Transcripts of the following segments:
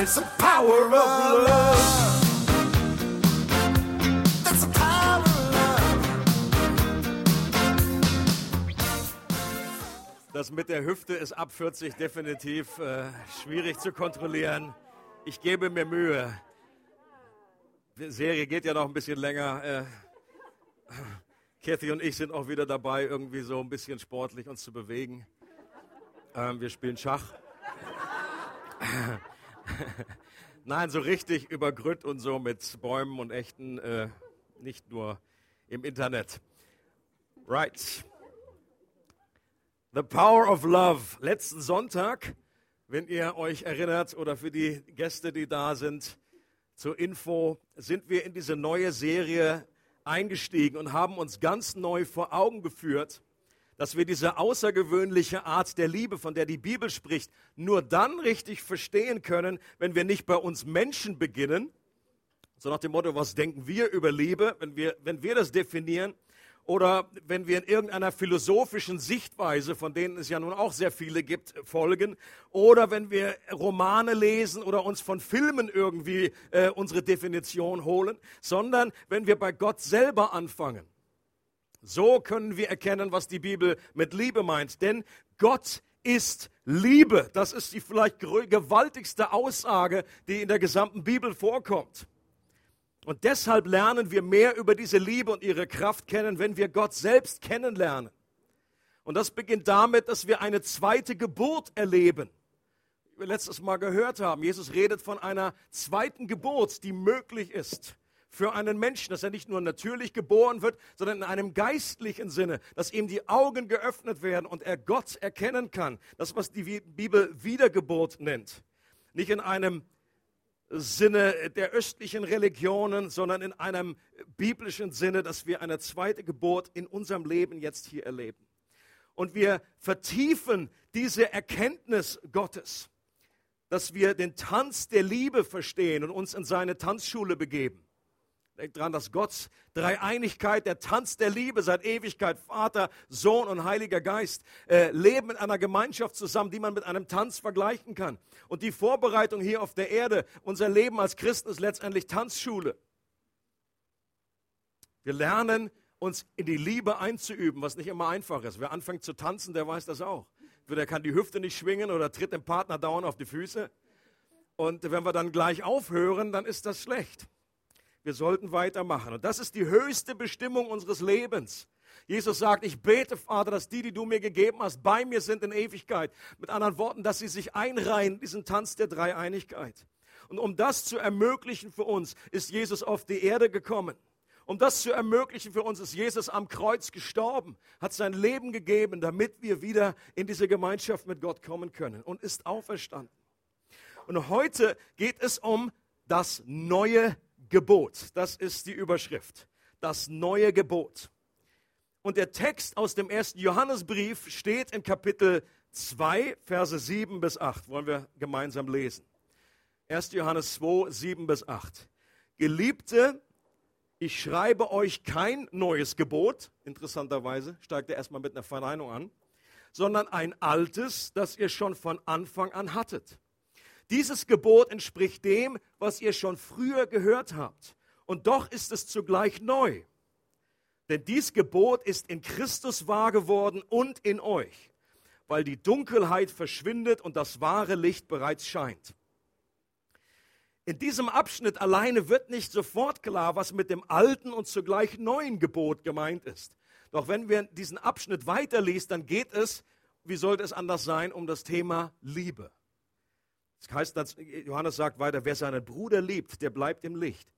It's the power of love. Das mit der Hüfte ist ab 40 definitiv äh, schwierig zu kontrollieren. Ich gebe mir Mühe. Die Serie geht ja noch ein bisschen länger. Äh, Kathy und ich sind auch wieder dabei, irgendwie so ein bisschen sportlich uns zu bewegen. Ähm, wir spielen Schach. Nein, so richtig über Grütt und so mit Bäumen und Echten, äh, nicht nur im Internet. Right. The Power of Love. Letzten Sonntag, wenn ihr euch erinnert oder für die Gäste, die da sind, zur Info, sind wir in diese neue Serie eingestiegen und haben uns ganz neu vor Augen geführt, dass wir diese außergewöhnliche Art der Liebe, von der die Bibel spricht, nur dann richtig verstehen können, wenn wir nicht bei uns Menschen beginnen, so nach dem Motto, was denken wir über Liebe, wenn wir, wenn wir das definieren, oder wenn wir in irgendeiner philosophischen Sichtweise, von denen es ja nun auch sehr viele gibt, folgen, oder wenn wir Romane lesen oder uns von Filmen irgendwie äh, unsere Definition holen, sondern wenn wir bei Gott selber anfangen. So können wir erkennen, was die Bibel mit Liebe meint. Denn Gott ist Liebe. Das ist die vielleicht gewaltigste Aussage, die in der gesamten Bibel vorkommt. Und deshalb lernen wir mehr über diese Liebe und ihre Kraft kennen, wenn wir Gott selbst kennenlernen. Und das beginnt damit, dass wir eine zweite Geburt erleben. Wie wir letztes Mal gehört haben, Jesus redet von einer zweiten Geburt, die möglich ist für einen Menschen, dass er nicht nur natürlich geboren wird, sondern in einem geistlichen Sinne, dass ihm die Augen geöffnet werden und er Gott erkennen kann. Das, was die Bibel Wiedergeburt nennt. Nicht in einem Sinne der östlichen Religionen, sondern in einem biblischen Sinne, dass wir eine zweite Geburt in unserem Leben jetzt hier erleben. Und wir vertiefen diese Erkenntnis Gottes, dass wir den Tanz der Liebe verstehen und uns in seine Tanzschule begeben. Denkt dran, dass Gottes Dreieinigkeit, der Tanz der Liebe seit Ewigkeit, Vater, Sohn und Heiliger Geist, äh, leben in einer Gemeinschaft zusammen, die man mit einem Tanz vergleichen kann. Und die Vorbereitung hier auf der Erde, unser Leben als Christen ist letztendlich Tanzschule. Wir lernen, uns in die Liebe einzuüben, was nicht immer einfach ist. Wer anfängt zu tanzen, der weiß das auch. Der kann die Hüfte nicht schwingen oder tritt dem Partner dauernd auf die Füße. Und wenn wir dann gleich aufhören, dann ist das schlecht. Wir sollten weitermachen. Und das ist die höchste Bestimmung unseres Lebens. Jesus sagt, ich bete, Vater, dass die, die du mir gegeben hast, bei mir sind in Ewigkeit. Mit anderen Worten, dass sie sich einreihen in diesen Tanz der Dreieinigkeit. Und um das zu ermöglichen für uns, ist Jesus auf die Erde gekommen. Um das zu ermöglichen für uns, ist Jesus am Kreuz gestorben, hat sein Leben gegeben, damit wir wieder in diese Gemeinschaft mit Gott kommen können und ist auferstanden. Und heute geht es um das neue Gebot. Das ist die Überschrift. Das neue Gebot. Und der Text aus dem ersten Johannesbrief steht in Kapitel 2, Verse 7 bis 8. Wollen wir gemeinsam lesen. 1. Johannes 2, 7 bis 8. Geliebte, ich schreibe euch kein neues Gebot, interessanterweise steigt er erstmal mit einer Verneinung an, sondern ein altes, das ihr schon von Anfang an hattet. Dieses Gebot entspricht dem, was ihr schon früher gehört habt. Und doch ist es zugleich neu. Denn dies Gebot ist in Christus wahr geworden und in euch, weil die Dunkelheit verschwindet und das wahre Licht bereits scheint. In diesem Abschnitt alleine wird nicht sofort klar, was mit dem alten und zugleich neuen Gebot gemeint ist. Doch wenn wir diesen Abschnitt weiterliest, dann geht es, wie sollte es anders sein, um das Thema Liebe. Das heißt, dass Johannes sagt weiter, wer seinen Bruder liebt, der bleibt im Licht.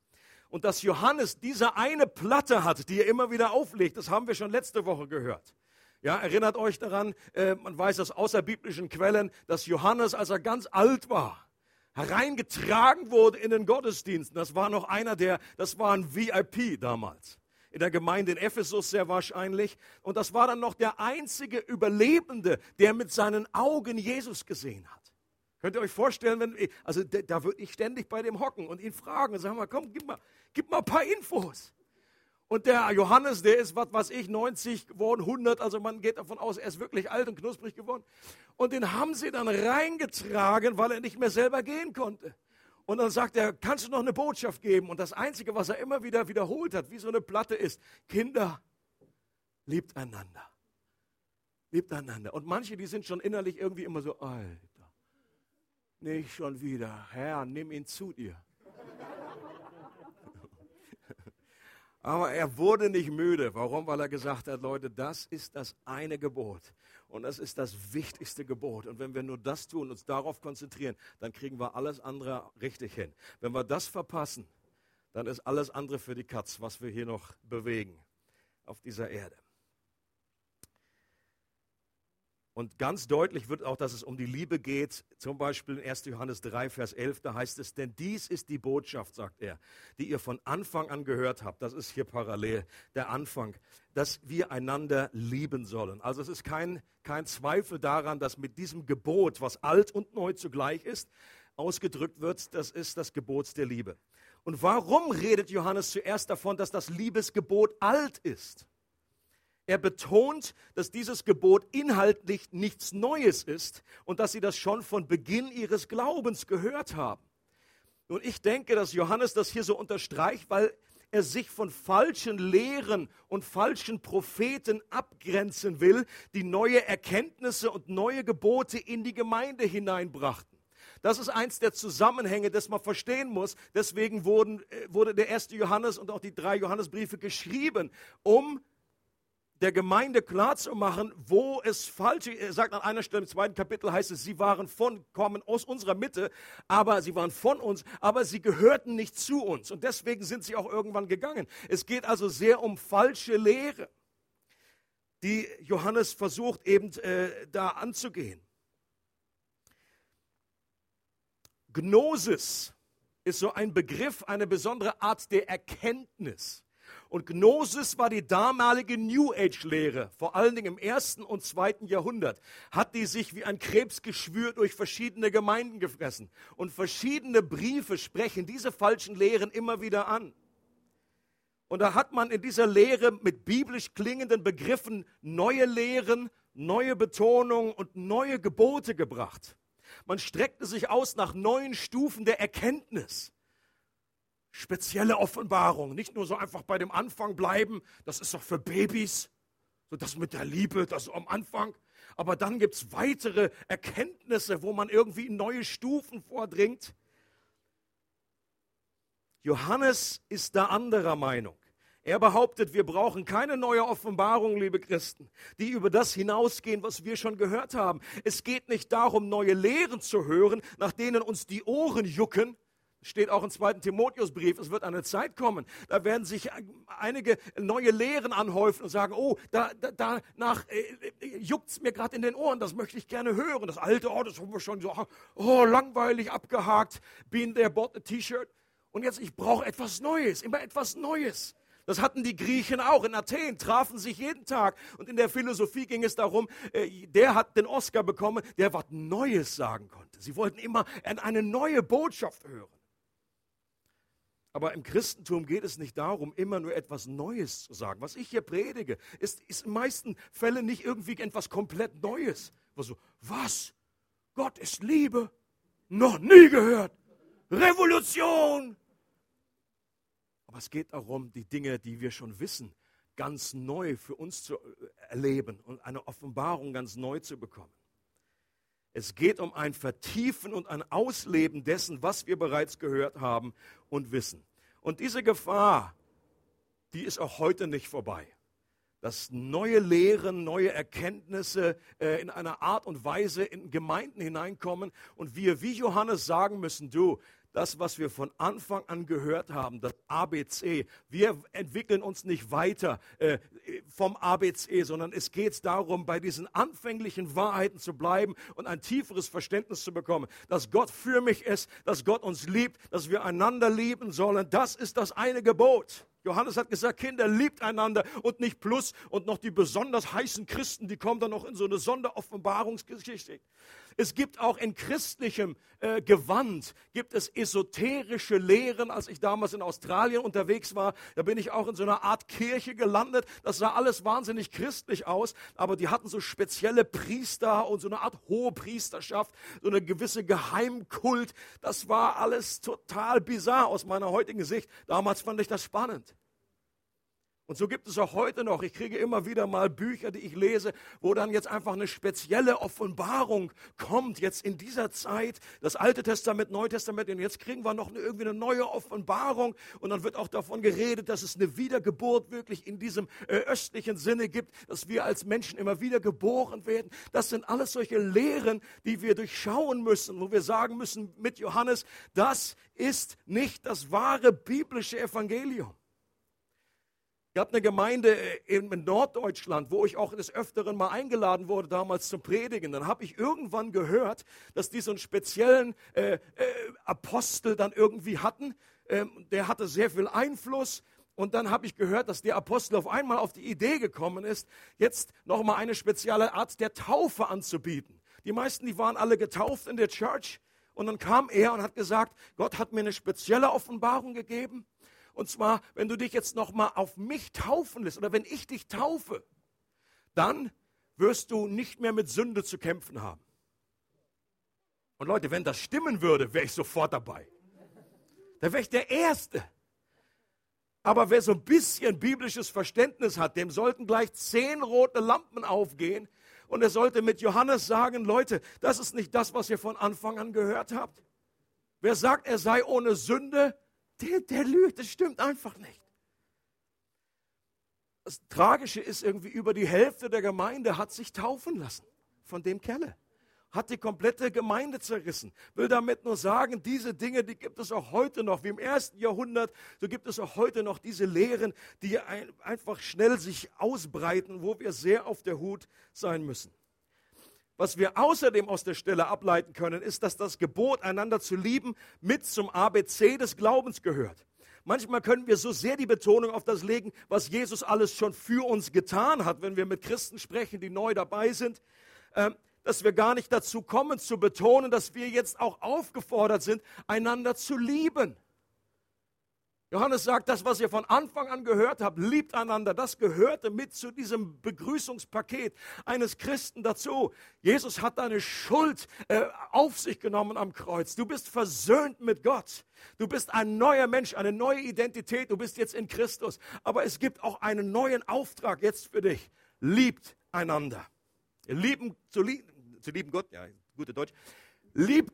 Und dass Johannes diese eine Platte hat, die er immer wieder auflegt, das haben wir schon letzte Woche gehört. Ja, erinnert euch daran, äh, man weiß aus außerbiblischen Quellen, dass Johannes, als er ganz alt war, hereingetragen wurde in den Gottesdiensten. Das war noch einer der, das war ein VIP damals. In der Gemeinde in Ephesus sehr wahrscheinlich. Und das war dann noch der einzige Überlebende, der mit seinen Augen Jesus gesehen hat. Könnt ihr euch vorstellen, wenn, also da würde ich ständig bei dem hocken und ihn fragen und sagen mal, komm, gib mal, gib mal ein paar Infos. Und der Johannes, der ist, was weiß ich, 90 geworden, 100, also man geht davon aus, er ist wirklich alt und knusprig geworden. Und den haben sie dann reingetragen, weil er nicht mehr selber gehen konnte. Und dann sagt er, kannst du noch eine Botschaft geben? Und das Einzige, was er immer wieder wiederholt hat, wie so eine Platte ist, Kinder, liebt einander. Liebt einander. Und manche, die sind schon innerlich irgendwie immer so, Alter, nicht schon wieder. Herr, nimm ihn zu dir. Aber er wurde nicht müde. Warum? Weil er gesagt hat, Leute, das ist das eine Gebot. Und das ist das wichtigste Gebot. Und wenn wir nur das tun, uns darauf konzentrieren, dann kriegen wir alles andere richtig hin. Wenn wir das verpassen, dann ist alles andere für die Katz, was wir hier noch bewegen auf dieser Erde. Und ganz deutlich wird auch, dass es um die Liebe geht. Zum Beispiel in 1. Johannes 3, Vers 11, da heißt es, denn dies ist die Botschaft, sagt er, die ihr von Anfang an gehört habt. Das ist hier parallel der Anfang, dass wir einander lieben sollen. Also es ist kein, kein Zweifel daran, dass mit diesem Gebot, was alt und neu zugleich ist, ausgedrückt wird, das ist das Gebot der Liebe. Und warum redet Johannes zuerst davon, dass das Liebesgebot alt ist? Er betont, dass dieses Gebot inhaltlich nichts Neues ist und dass sie das schon von Beginn ihres Glaubens gehört haben. Und ich denke, dass Johannes das hier so unterstreicht, weil er sich von falschen Lehren und falschen Propheten abgrenzen will, die neue Erkenntnisse und neue Gebote in die Gemeinde hineinbrachten. Das ist eins der Zusammenhänge, das man verstehen muss. Deswegen wurden, äh, wurde der erste Johannes und auch die drei Johannesbriefe geschrieben, um der Gemeinde klarzumachen, wo es falsch ist. Er sagt an einer Stelle im zweiten Kapitel heißt es, sie waren von, kommen aus unserer Mitte, aber sie waren von uns, aber sie gehörten nicht zu uns. Und deswegen sind sie auch irgendwann gegangen. Es geht also sehr um falsche Lehre, die Johannes versucht eben äh, da anzugehen. Gnosis ist so ein Begriff, eine besondere Art der Erkenntnis. Und Gnosis war die damalige New Age-Lehre, vor allen Dingen im ersten und zweiten Jahrhundert. Hat die sich wie ein Krebsgeschwür durch verschiedene Gemeinden gefressen. Und verschiedene Briefe sprechen diese falschen Lehren immer wieder an. Und da hat man in dieser Lehre mit biblisch klingenden Begriffen neue Lehren, neue Betonungen und neue Gebote gebracht. Man streckte sich aus nach neuen Stufen der Erkenntnis spezielle Offenbarung. Nicht nur so einfach bei dem Anfang bleiben, das ist doch für Babys, so das mit der Liebe, das am Anfang. Aber dann gibt es weitere Erkenntnisse, wo man irgendwie in neue Stufen vordringt. Johannes ist da anderer Meinung. Er behauptet, wir brauchen keine neue Offenbarung, liebe Christen, die über das hinausgehen, was wir schon gehört haben. Es geht nicht darum, neue Lehren zu hören, nach denen uns die Ohren jucken, Steht auch im zweiten Timotheusbrief, es wird eine Zeit kommen, da werden sich einige neue Lehren anhäufen und sagen, oh, da, da, danach äh, äh juckt es mir gerade in den Ohren, das möchte ich gerne hören. Das alte, oh, das haben wir schon so, oh, langweilig abgehakt, been there, bought a T-Shirt. Und jetzt, ich brauche etwas Neues, immer etwas Neues. Das hatten die Griechen auch. In Athen trafen sich jeden Tag. Und in der Philosophie ging es darum, äh, der hat den Oscar bekommen, der was Neues sagen konnte. Sie wollten immer eine neue Botschaft hören. Aber im Christentum geht es nicht darum, immer nur etwas Neues zu sagen. Was ich hier predige, ist, ist in meisten Fällen nicht irgendwie etwas komplett Neues. So, was? Gott ist Liebe? Noch nie gehört. Revolution! Aber es geht darum, die Dinge, die wir schon wissen, ganz neu für uns zu erleben und eine Offenbarung ganz neu zu bekommen. Es geht um ein Vertiefen und ein Ausleben dessen, was wir bereits gehört haben und wissen. Und diese Gefahr, die ist auch heute nicht vorbei. Dass neue Lehren, neue Erkenntnisse äh, in einer Art und Weise in Gemeinden hineinkommen und wir wie Johannes sagen müssen, du, das, was wir von Anfang an gehört haben, das ABC. Wir entwickeln uns nicht weiter äh, vom ABC, sondern es geht darum, bei diesen anfänglichen Wahrheiten zu bleiben und ein tieferes Verständnis zu bekommen, dass Gott für mich ist, dass Gott uns liebt, dass wir einander lieben sollen. Das ist das eine Gebot. Johannes hat gesagt, Kinder, liebt einander und nicht plus und noch die besonders heißen Christen, die kommen dann noch in so eine Sonderoffenbarungsgeschichte. Es gibt auch in christlichem äh, Gewand, gibt es esoterische Lehren. Als ich damals in Australien unterwegs war, da bin ich auch in so einer Art Kirche gelandet. Das sah alles wahnsinnig christlich aus, aber die hatten so spezielle Priester und so eine Art hohe Priesterschaft, so eine gewisse Geheimkult. Das war alles total bizarr aus meiner heutigen Sicht. Damals fand ich das spannend. Und so gibt es auch heute noch, ich kriege immer wieder mal Bücher, die ich lese, wo dann jetzt einfach eine spezielle Offenbarung kommt, jetzt in dieser Zeit, das Alte Testament, Neue Testament, und jetzt kriegen wir noch eine, irgendwie eine neue Offenbarung und dann wird auch davon geredet, dass es eine Wiedergeburt wirklich in diesem äh, östlichen Sinne gibt, dass wir als Menschen immer wieder geboren werden. Das sind alles solche Lehren, die wir durchschauen müssen, wo wir sagen müssen mit Johannes, das ist nicht das wahre biblische Evangelium. Ich habe eine Gemeinde in Norddeutschland, wo ich auch des Öfteren mal eingeladen wurde, damals zum Predigen. Dann habe ich irgendwann gehört, dass die so einen speziellen äh, äh, Apostel dann irgendwie hatten. Ähm, der hatte sehr viel Einfluss. Und dann habe ich gehört, dass der Apostel auf einmal auf die Idee gekommen ist, jetzt nochmal eine spezielle Art der Taufe anzubieten. Die meisten, die waren alle getauft in der Church. Und dann kam er und hat gesagt, Gott hat mir eine spezielle Offenbarung gegeben. Und zwar, wenn du dich jetzt nochmal auf mich taufen lässt oder wenn ich dich taufe, dann wirst du nicht mehr mit Sünde zu kämpfen haben. Und Leute, wenn das stimmen würde, wäre ich sofort dabei. Da wäre ich der Erste. Aber wer so ein bisschen biblisches Verständnis hat, dem sollten gleich zehn rote Lampen aufgehen. Und er sollte mit Johannes sagen, Leute, das ist nicht das, was ihr von Anfang an gehört habt. Wer sagt, er sei ohne Sünde, der, der lügt, das stimmt einfach nicht. Das Tragische ist irgendwie, über die Hälfte der Gemeinde hat sich taufen lassen von dem Kerle. Hat die komplette Gemeinde zerrissen. Will damit nur sagen, diese Dinge, die gibt es auch heute noch. Wie im ersten Jahrhundert, so gibt es auch heute noch diese Lehren, die ein, einfach schnell sich ausbreiten, wo wir sehr auf der Hut sein müssen. Was wir außerdem aus der Stelle ableiten können, ist, dass das Gebot, einander zu lieben, mit zum ABC des Glaubens gehört. Manchmal können wir so sehr die Betonung auf das legen, was Jesus alles schon für uns getan hat, wenn wir mit Christen sprechen, die neu dabei sind, ähm, dass wir gar nicht dazu kommen zu betonen, dass wir jetzt auch aufgefordert sind, einander zu lieben. Johannes sagt, das, was ihr von Anfang an gehört habt, liebt einander, das gehörte mit zu diesem Begrüßungspaket eines Christen dazu. Jesus hat deine Schuld äh, auf sich genommen am Kreuz. Du bist versöhnt mit Gott. Du bist ein neuer Mensch, eine neue Identität. Du bist jetzt in Christus. Aber es gibt auch einen neuen Auftrag jetzt für dich. Liebt einander. Lieben, zu, lieben, zu lieben Gott, ja, gute Deutsch. Liebt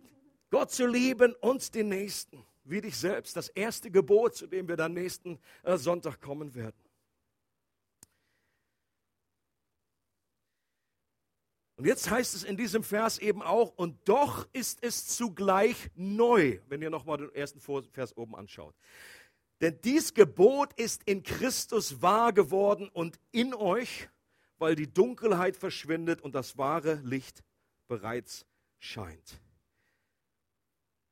Gott zu lieben und den Nächsten wie dich selbst. Das erste Gebot, zu dem wir dann nächsten äh, Sonntag kommen werden. Und jetzt heißt es in diesem Vers eben auch, und doch ist es zugleich neu, wenn ihr nochmal den ersten Vers oben anschaut. Denn dies Gebot ist in Christus wahr geworden und in euch, weil die Dunkelheit verschwindet und das wahre Licht bereits scheint.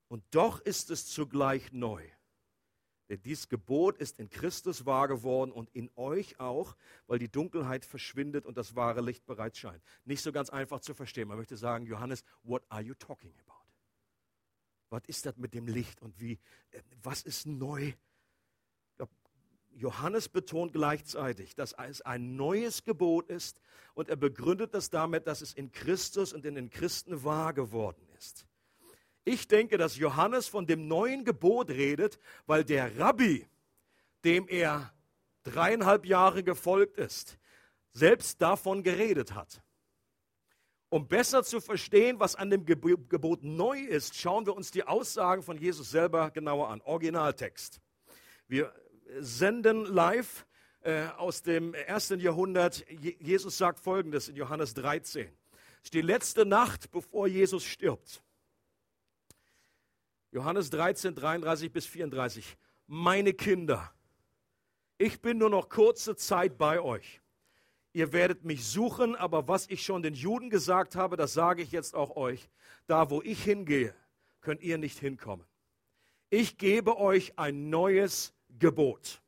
Und doch ist es zugleich neu. Denn dies Gebot ist in Christus wahr geworden und in euch auch, weil die Dunkelheit verschwindet und das wahre Licht bereits scheint. Nicht so ganz einfach zu verstehen. Man möchte sagen, Johannes, what are you talking about? Was ist das mit dem Licht und wie, äh, was ist neu? Johannes betont gleichzeitig, dass es ein neues Gebot ist und er begründet das damit, dass es in Christus und in den Christen wahr geworden ist. Ich denke, dass Johannes von dem neuen Gebot redet, weil der Rabbi, dem er dreieinhalb Jahre gefolgt ist, selbst davon geredet hat. Um besser zu verstehen, was an dem Gebot neu ist, schauen wir uns die Aussagen von Jesus selber genauer an. Originaltext. Wir senden live äh, aus dem ersten Jahrhundert. Jesus sagt Folgendes in Johannes 13. Es ist die letzte Nacht, bevor Jesus stirbt. Johannes 13, 33 bis 34. Meine Kinder, ich bin nur noch kurze Zeit bei euch. Ihr werdet mich suchen, aber was ich schon den Juden gesagt habe, das sage ich jetzt auch euch. Da, wo ich hingehe, könnt ihr nicht hinkommen. Ich gebe euch ein neues Gebot.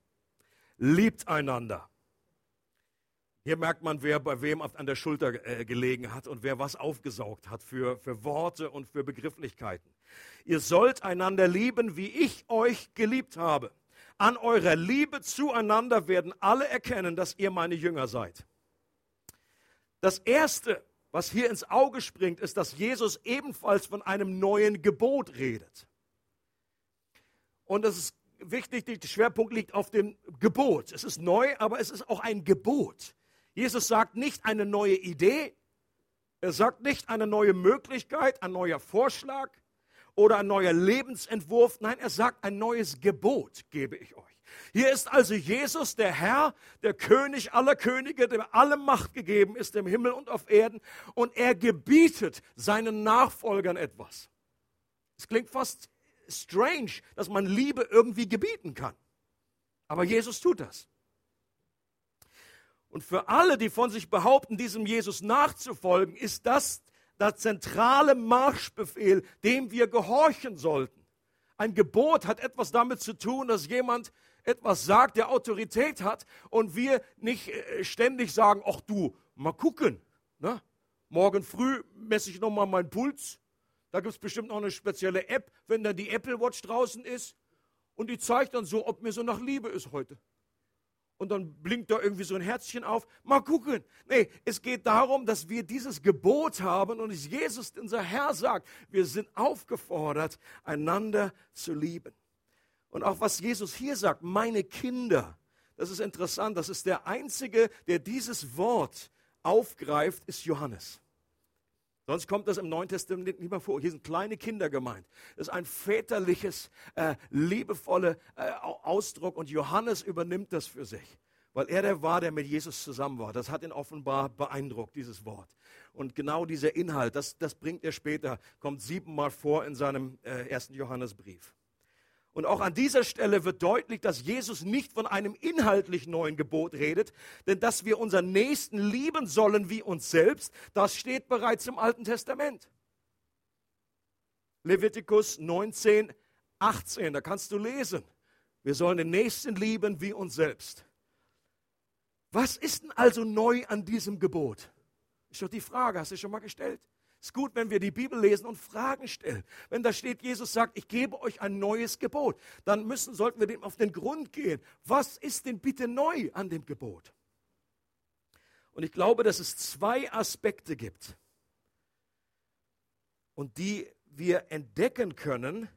liebt einander. Hier merkt man, wer bei wem an der Schulter äh, gelegen hat und wer was aufgesaugt hat für, für Worte und für Begrifflichkeiten. Ihr sollt einander lieben, wie ich euch geliebt habe. An eurer Liebe zueinander werden alle erkennen, dass ihr meine Jünger seid. Das Erste, was hier ins Auge springt, ist, dass Jesus ebenfalls von einem neuen Gebot redet. Und es ist wichtig, der Schwerpunkt liegt auf dem Gebot. Es ist neu, aber es ist auch ein Gebot. Jesus sagt nicht eine neue Idee, er sagt nicht eine neue Möglichkeit, ein neuer Vorschlag oder ein neuer Lebensentwurf. Nein, er sagt ein neues Gebot gebe ich euch. Hier ist also Jesus, der Herr, der König aller Könige, dem alle Macht gegeben ist im Himmel und auf Erden. Und er gebietet seinen Nachfolgern etwas. Es klingt fast strange, dass man Liebe irgendwie gebieten kann. Aber Jesus tut das. Und für alle, die von sich behaupten, diesem Jesus nachzufolgen, ist das der zentrale Marschbefehl, dem wir gehorchen sollten. Ein Gebot hat etwas damit zu tun, dass jemand etwas sagt, der Autorität hat und wir nicht äh, ständig sagen, ach du, mal gucken. Ne? Morgen früh messe ich nochmal meinen Puls. Da gibt es bestimmt noch eine spezielle App, wenn dann die Apple Watch draußen ist. Und die zeigt dann so, ob mir so nach Liebe ist heute und dann blinkt da irgendwie so ein Herzchen auf. Mal gucken. Nee, es geht darum, dass wir dieses Gebot haben und es Jesus, unser Herr, sagt, wir sind aufgefordert, einander zu lieben. Und auch was Jesus hier sagt, meine Kinder, das ist interessant, das ist der Einzige, der dieses Wort aufgreift, ist Johannes. Sonst kommt das im Neuen Testament nicht mehr vor. Hier sind kleine Kinder gemeint. Das ist ein väterliches, äh, liebevoller äh, Ausdruck und Johannes übernimmt das für sich, weil er der war, der mit Jesus zusammen war. Das hat ihn offenbar beeindruckt, dieses Wort. Und genau dieser Inhalt, das, das bringt er später, kommt siebenmal vor in seinem äh, ersten Johannesbrief. Und auch an dieser Stelle wird deutlich, dass Jesus nicht von einem inhaltlich neuen Gebot redet, denn dass wir unseren Nächsten lieben sollen wie uns selbst, das steht bereits im Alten Testament. Levitikus 19, 18, da kannst du lesen. Wir sollen den Nächsten lieben wie uns selbst. Was ist denn also neu an diesem Gebot? Ist doch die Frage, hast du schon mal gestellt? Es ist gut, wenn wir die Bibel lesen und Fragen stellen. Wenn da steht, Jesus sagt, ich gebe euch ein neues Gebot, dann müssen, sollten wir dem auf den Grund gehen. Was ist denn bitte neu an dem Gebot? Und ich glaube, dass es zwei Aspekte gibt und die wir entdecken können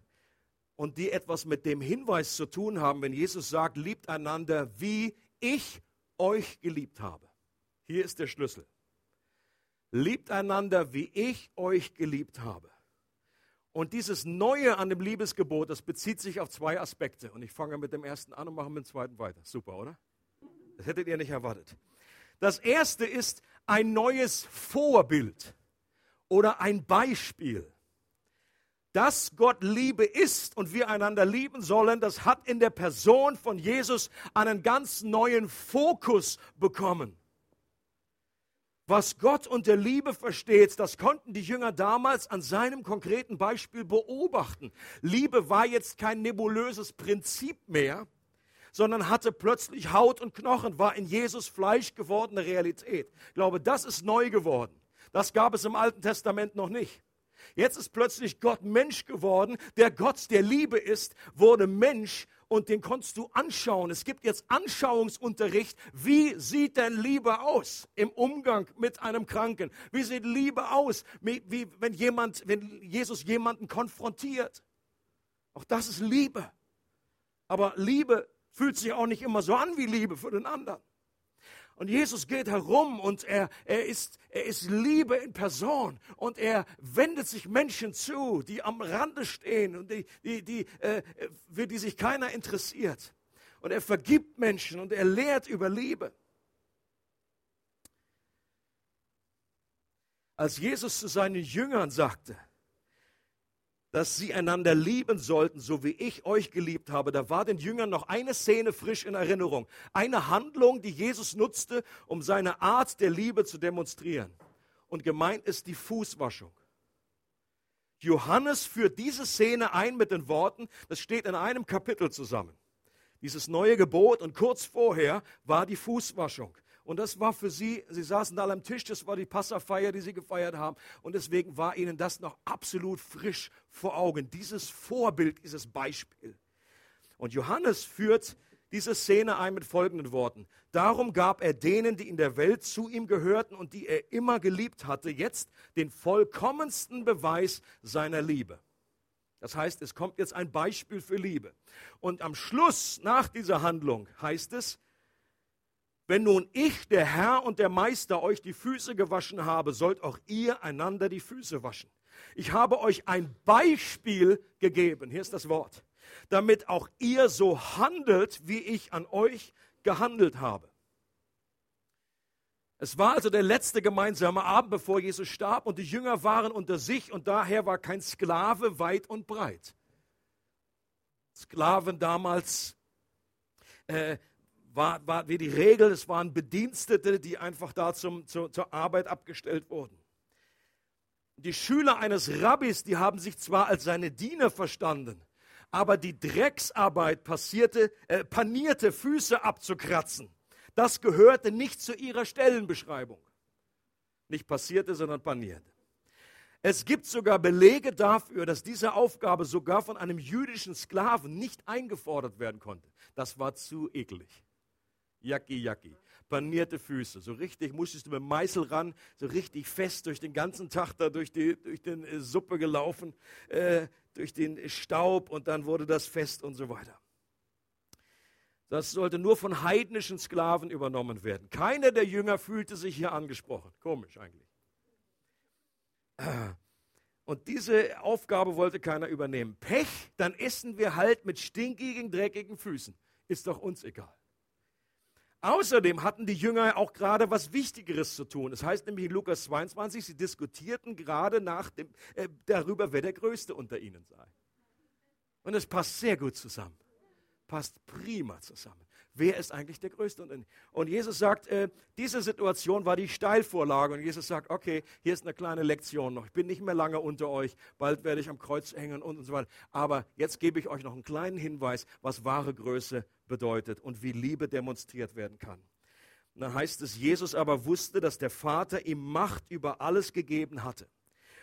und die etwas mit dem Hinweis zu tun haben, wenn Jesus sagt, liebt einander, wie ich euch geliebt habe. Hier ist der Schlüssel. Liebt einander, wie ich euch geliebt habe. Und dieses Neue an dem Liebesgebot, das bezieht sich auf zwei Aspekte. Und ich fange mit dem ersten an und mache mit dem zweiten weiter. Super, oder? Das hättet ihr nicht erwartet. Das erste ist ein neues Vorbild oder ein Beispiel. Dass Gott Liebe ist und wir einander lieben sollen, das hat in der Person von Jesus einen ganz neuen Fokus bekommen. Was Gott unter Liebe versteht, das konnten die Jünger damals an seinem konkreten Beispiel beobachten. Liebe war jetzt kein nebulöses Prinzip mehr, sondern hatte plötzlich Haut und Knochen, war in Jesus Fleisch gewordene Realität. Ich glaube, das ist neu geworden. Das gab es im Alten Testament noch nicht. Jetzt ist plötzlich Gott Mensch geworden. Der Gott der Liebe ist, wurde Mensch und den konntest du anschauen. Es gibt jetzt Anschauungsunterricht. Wie sieht denn Liebe aus im Umgang mit einem Kranken? Wie sieht Liebe aus, wie, wie, wenn jemand, wenn Jesus jemanden konfrontiert? Auch das ist Liebe. Aber Liebe fühlt sich auch nicht immer so an wie Liebe für den anderen. Und Jesus geht herum und er, er, ist, er ist Liebe in Person und er wendet sich Menschen zu, die am Rande stehen und die, die, die, äh, für die sich keiner interessiert. Und er vergibt Menschen und er lehrt über Liebe. Als Jesus zu seinen Jüngern sagte, dass sie einander lieben sollten, so wie ich euch geliebt habe. Da war den Jüngern noch eine Szene frisch in Erinnerung. Eine Handlung, die Jesus nutzte, um seine Art der Liebe zu demonstrieren. Und gemeint ist die Fußwaschung. Johannes führt diese Szene ein mit den Worten, das steht in einem Kapitel zusammen. Dieses neue Gebot und kurz vorher war die Fußwaschung. Und das war für sie, sie saßen da am Tisch, das war die Passafeier, die sie gefeiert haben. Und deswegen war ihnen das noch absolut frisch vor Augen. Dieses Vorbild, dieses Beispiel. Und Johannes führt diese Szene ein mit folgenden Worten. Darum gab er denen, die in der Welt zu ihm gehörten und die er immer geliebt hatte, jetzt den vollkommensten Beweis seiner Liebe. Das heißt, es kommt jetzt ein Beispiel für Liebe. Und am Schluss, nach dieser Handlung, heißt es, wenn nun ich, der Herr und der Meister, euch die Füße gewaschen habe, sollt auch ihr einander die Füße waschen. Ich habe euch ein Beispiel gegeben, hier ist das Wort, damit auch ihr so handelt, wie ich an euch gehandelt habe. Es war also der letzte gemeinsame Abend, bevor Jesus starb, und die Jünger waren unter sich, und daher war kein Sklave weit und breit. Sklaven damals äh, war, war wie die Regel, es waren Bedienstete, die einfach da zum, zu, zur Arbeit abgestellt wurden. Die Schüler eines Rabbis, die haben sich zwar als seine Diener verstanden, aber die Drecksarbeit passierte, äh, panierte Füße abzukratzen das gehörte nicht zu ihrer Stellenbeschreibung. Nicht passierte, sondern panierte. Es gibt sogar Belege dafür, dass diese Aufgabe sogar von einem jüdischen Sklaven nicht eingefordert werden konnte. Das war zu eklig. Jacki, jacki. Panierte Füße. So richtig musstest du mit dem Meißel ran, so richtig fest durch den ganzen Tag da durch die, durch den äh, Suppe gelaufen, äh, durch den Staub und dann wurde das fest und so weiter. Das sollte nur von heidnischen Sklaven übernommen werden. Keiner der Jünger fühlte sich hier angesprochen. Komisch eigentlich. Und diese Aufgabe wollte keiner übernehmen. Pech, dann essen wir halt mit stinkigen, dreckigen Füßen. Ist doch uns egal. Außerdem hatten die Jünger auch gerade was Wichtigeres zu tun. Das heißt nämlich in Lukas 22, sie diskutierten gerade nach dem, äh, darüber, wer der Größte unter ihnen sei. Und es passt sehr gut zusammen passt prima zusammen. Wer ist eigentlich der Größte? Und Jesus sagt, äh, diese Situation war die Steilvorlage. Und Jesus sagt, okay, hier ist eine kleine Lektion noch. Ich bin nicht mehr lange unter euch. Bald werde ich am Kreuz hängen und, und so weiter. Aber jetzt gebe ich euch noch einen kleinen Hinweis, was wahre Größe bedeutet und wie Liebe demonstriert werden kann. Und dann heißt es, Jesus aber wusste, dass der Vater ihm Macht über alles gegeben hatte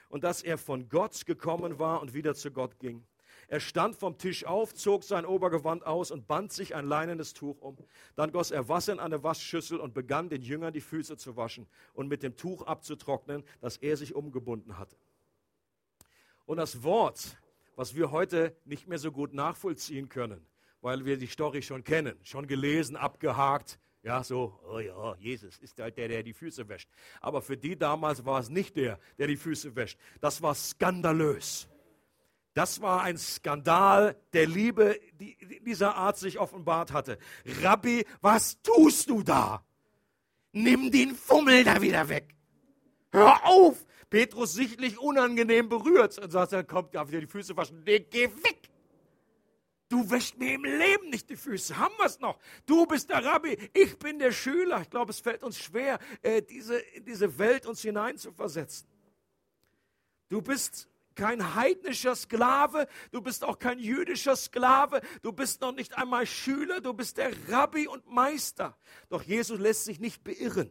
und dass er von Gott gekommen war und wieder zu Gott ging. Er stand vom Tisch auf, zog sein Obergewand aus und band sich ein leinenes Tuch um. Dann goss er Wasser in eine Waschschüssel und begann den Jüngern die Füße zu waschen und mit dem Tuch abzutrocknen, das er sich umgebunden hatte. Und das Wort, was wir heute nicht mehr so gut nachvollziehen können, weil wir die Story schon kennen, schon gelesen, abgehakt, ja, so, oh ja, Jesus ist halt der, der die Füße wäscht. Aber für die damals war es nicht der, der die Füße wäscht. Das war skandalös. Das war ein Skandal der Liebe, die dieser Art sich offenbart hatte. Rabbi, was tust du da? Nimm den Fummel da wieder weg. Hör auf! Petrus sichtlich unangenehm berührt und sagt, er kommt, darf dir die Füße waschen? Nee, geh weg! Du wäschst mir im Leben nicht die Füße. Haben wir es noch? Du bist der Rabbi, ich bin der Schüler. Ich glaube, es fällt uns schwer, äh, diese, in diese Welt uns hineinzuversetzen. Du bist kein heidnischer Sklave, du bist auch kein jüdischer Sklave, du bist noch nicht einmal Schüler, du bist der Rabbi und Meister. Doch Jesus lässt sich nicht beirren.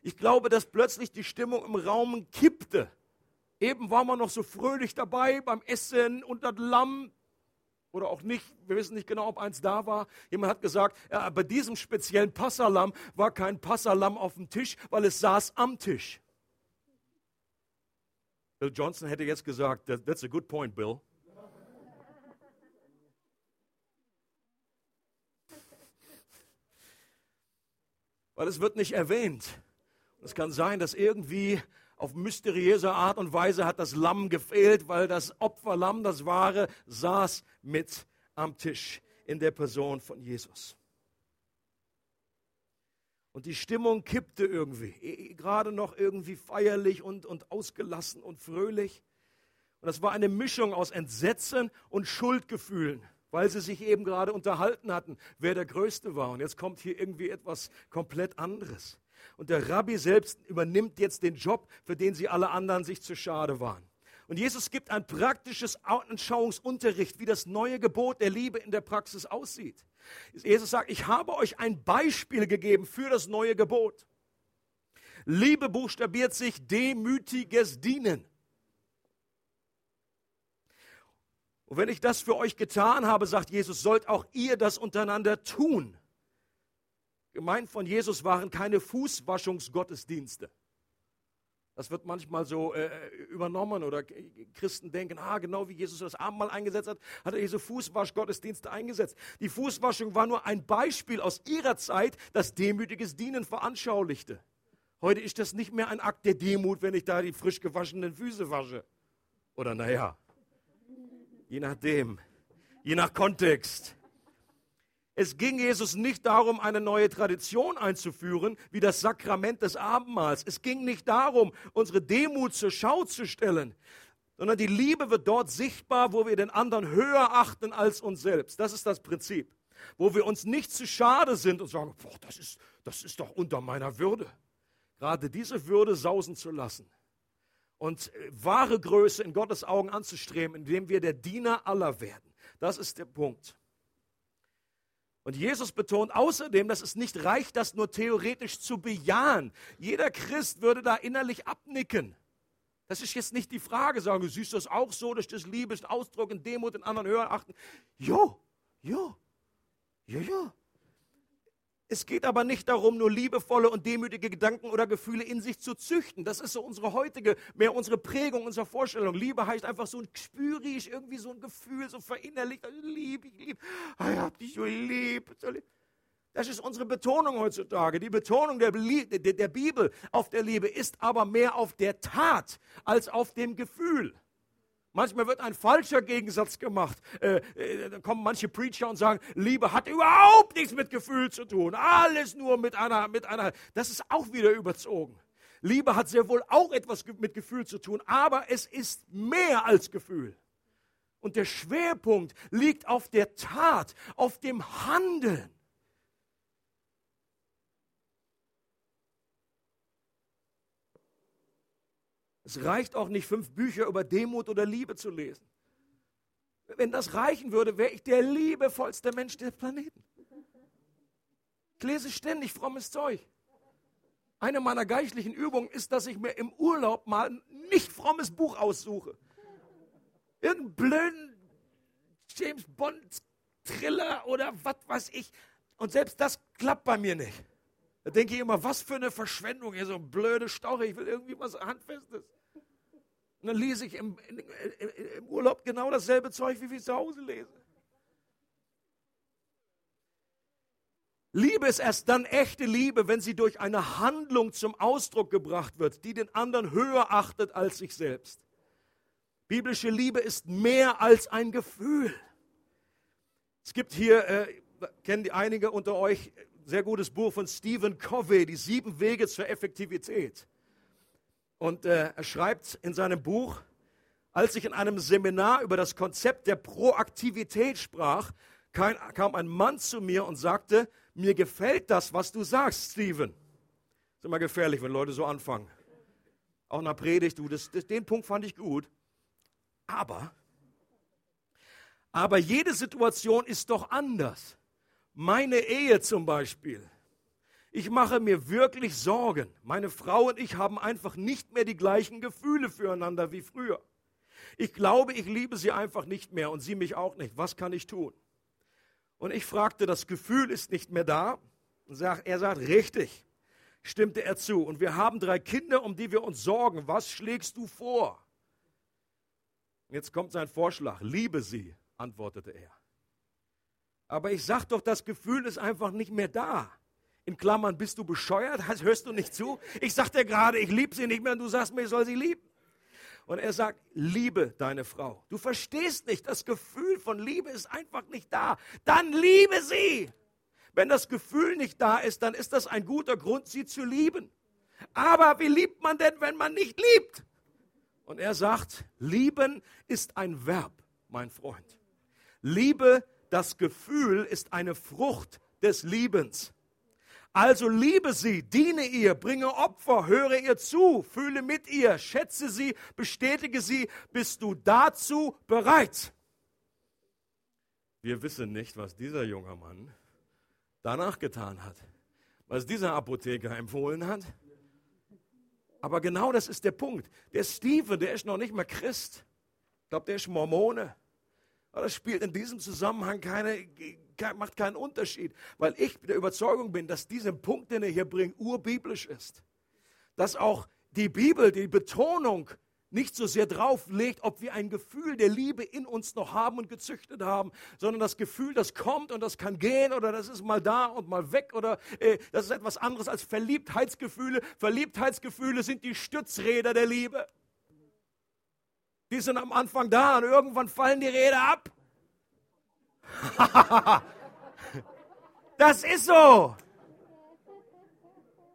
Ich glaube, dass plötzlich die Stimmung im Raum kippte. Eben war man noch so fröhlich dabei beim Essen und das Lamm oder auch nicht. Wir wissen nicht genau, ob eins da war. Jemand hat gesagt, ja, bei diesem speziellen Passalam war kein Passalam auf dem Tisch, weil es saß am Tisch. Bill Johnson hätte jetzt gesagt, that's a good point, Bill. Weil es wird nicht erwähnt. Es kann sein, dass irgendwie auf mysteriöse Art und Weise hat das Lamm gefehlt, weil das Opferlamm, das wahre, saß mit am Tisch in der Person von Jesus. Und die Stimmung kippte irgendwie, gerade noch irgendwie feierlich und, und ausgelassen und fröhlich. Und das war eine Mischung aus Entsetzen und Schuldgefühlen, weil sie sich eben gerade unterhalten hatten, wer der Größte war. Und jetzt kommt hier irgendwie etwas komplett anderes. Und der Rabbi selbst übernimmt jetzt den Job, für den sie alle anderen sich zu schade waren. Und Jesus gibt ein praktisches Anschauungsunterricht, wie das neue Gebot der Liebe in der Praxis aussieht. Jesus sagt, ich habe euch ein Beispiel gegeben für das neue Gebot. Liebe buchstabiert sich demütiges Dienen. Und wenn ich das für euch getan habe, sagt Jesus, sollt auch ihr das untereinander tun. Gemeint von Jesus waren keine Fußwaschungsgottesdienste. Das wird manchmal so äh, übernommen oder Christen denken, ah, genau wie Jesus das Abendmahl eingesetzt hat, hat er diese Fußwaschgottesdienste eingesetzt. Die Fußwaschung war nur ein Beispiel aus ihrer Zeit, das demütiges Dienen veranschaulichte. Heute ist das nicht mehr ein Akt der Demut, wenn ich da die frisch gewaschenen Füße wasche. Oder naja, Je nachdem, je nach Kontext. Es ging Jesus nicht darum, eine neue Tradition einzuführen, wie das Sakrament des Abendmahls. Es ging nicht darum, unsere Demut zur Schau zu stellen, sondern die Liebe wird dort sichtbar, wo wir den anderen höher achten als uns selbst. Das ist das Prinzip. Wo wir uns nicht zu schade sind und sagen, boah, das ist, das ist doch unter meiner Würde. Gerade diese Würde sausen zu lassen und äh, wahre Größe in Gottes Augen anzustreben, indem wir der Diener aller werden. Das ist der Punkt. Und Jesus betont außerdem, dass es nicht reicht, das nur theoretisch zu bejahen. Jeder Christ würde da innerlich abnicken. Das ist jetzt nicht die Frage, sagen, du siehst das auch so, dass das Liebe ist Ausdruck in Demut, in anderen höher achten. Jo, jo, jo, jo. Es geht aber nicht darum, nur liebevolle und demütige Gedanken oder Gefühle in sich zu züchten. Das ist so unsere heutige, mehr unsere Prägung, unsere Vorstellung. Liebe heißt einfach so ein spüre ich irgendwie so ein Gefühl, so verinnerlicht. Ich liebe, ich liebe. Ah, ich hab dich so lieb. Das ist unsere Betonung heutzutage. Die Betonung der, der Bibel auf der Liebe ist aber mehr auf der Tat als auf dem Gefühl. Manchmal wird ein falscher Gegensatz gemacht. Äh, äh, da kommen manche Preacher und sagen, Liebe hat überhaupt nichts mit Gefühl zu tun. Alles nur mit einer, mit einer. Das ist auch wieder überzogen. Liebe hat sehr wohl auch etwas mit Gefühl zu tun, aber es ist mehr als Gefühl. Und der Schwerpunkt liegt auf der Tat, auf dem Handeln. Es reicht auch nicht, fünf Bücher über Demut oder Liebe zu lesen. Wenn das reichen würde, wäre ich der liebevollste Mensch des Planeten. Ich lese ständig frommes Zeug. Eine meiner geistlichen Übungen ist, dass ich mir im Urlaub mal ein nicht frommes Buch aussuche. Irgendeinen blöden James Bond Thriller oder was weiß ich. Und selbst das klappt bei mir nicht. Da denke ich immer, was für eine Verschwendung, hier so blöde Story, ich will irgendwie was Handfestes. Und dann lese ich im, im Urlaub genau dasselbe Zeug, wie ich zu Hause lese. Liebe ist erst dann echte Liebe, wenn sie durch eine Handlung zum Ausdruck gebracht wird, die den anderen höher achtet als sich selbst. Biblische Liebe ist mehr als ein Gefühl. Es gibt hier, äh, kennen die einige unter euch, sehr gutes Buch von Stephen Covey, Die sieben Wege zur Effektivität. Und äh, er schreibt in seinem Buch, als ich in einem Seminar über das Konzept der Proaktivität sprach, kam ein Mann zu mir und sagte, mir gefällt das, was du sagst, Stephen. Ist immer gefährlich, wenn Leute so anfangen. Auch nach Predigt, du, das, das, den Punkt fand ich gut. Aber, aber jede Situation ist doch anders. Meine Ehe zum Beispiel. Ich mache mir wirklich Sorgen. Meine Frau und ich haben einfach nicht mehr die gleichen Gefühle füreinander wie früher. Ich glaube, ich liebe sie einfach nicht mehr und sie mich auch nicht. Was kann ich tun? Und ich fragte, das Gefühl ist nicht mehr da. Und er sagt, richtig, stimmte er zu. Und wir haben drei Kinder, um die wir uns sorgen. Was schlägst du vor? Jetzt kommt sein Vorschlag. Liebe sie, antwortete er. Aber ich sag doch, das Gefühl ist einfach nicht mehr da. In Klammern, bist du bescheuert? Hörst du nicht zu? Ich sag dir gerade, ich liebe sie nicht mehr und du sagst mir, ich soll sie lieben. Und er sagt, liebe deine Frau. Du verstehst nicht, das Gefühl von Liebe ist einfach nicht da. Dann liebe sie. Wenn das Gefühl nicht da ist, dann ist das ein guter Grund, sie zu lieben. Aber wie liebt man denn, wenn man nicht liebt? Und er sagt, lieben ist ein Verb, mein Freund. Liebe das Gefühl ist eine Frucht des Liebens. Also liebe sie, diene ihr, bringe Opfer, höre ihr zu, fühle mit ihr, schätze sie, bestätige sie, bist du dazu bereit. Wir wissen nicht, was dieser junge Mann danach getan hat, was dieser Apotheker empfohlen hat. Aber genau das ist der Punkt. Der Stephen, der ist noch nicht mal Christ. Ich glaube, der ist Mormone. Das spielt in diesem Zusammenhang keine, macht keinen Unterschied, weil ich der Überzeugung bin, dass dieser Punkt, den er hier bringt, urbiblisch ist. Dass auch die Bibel die Betonung nicht so sehr drauf legt, ob wir ein Gefühl der Liebe in uns noch haben und gezüchtet haben, sondern das Gefühl, das kommt und das kann gehen oder das ist mal da und mal weg oder äh, das ist etwas anderes als Verliebtheitsgefühle. Verliebtheitsgefühle sind die Stützräder der Liebe. Die sind am Anfang da und irgendwann fallen die Räder ab. das ist so.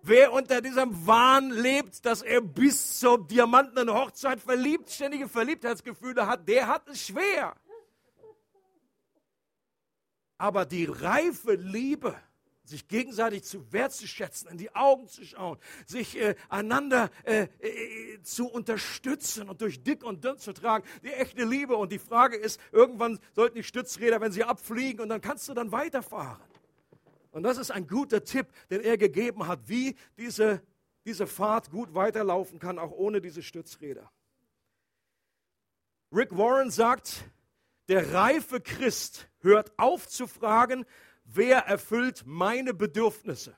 Wer unter diesem Wahn lebt, dass er bis zur diamantenen Hochzeit verliebt, ständige Verliebtheitsgefühle hat, der hat es schwer. Aber die reife Liebe, sich gegenseitig zu wertzuschätzen, in die Augen zu schauen, sich äh, einander äh, äh, zu unterstützen und durch dick und dünn zu tragen, die echte Liebe. Und die Frage ist, irgendwann sollten die Stützräder, wenn sie abfliegen, und dann kannst du dann weiterfahren. Und das ist ein guter Tipp, den er gegeben hat, wie diese, diese Fahrt gut weiterlaufen kann, auch ohne diese Stützräder. Rick Warren sagt, der reife Christ hört auf zu fragen, wer erfüllt meine Bedürfnisse,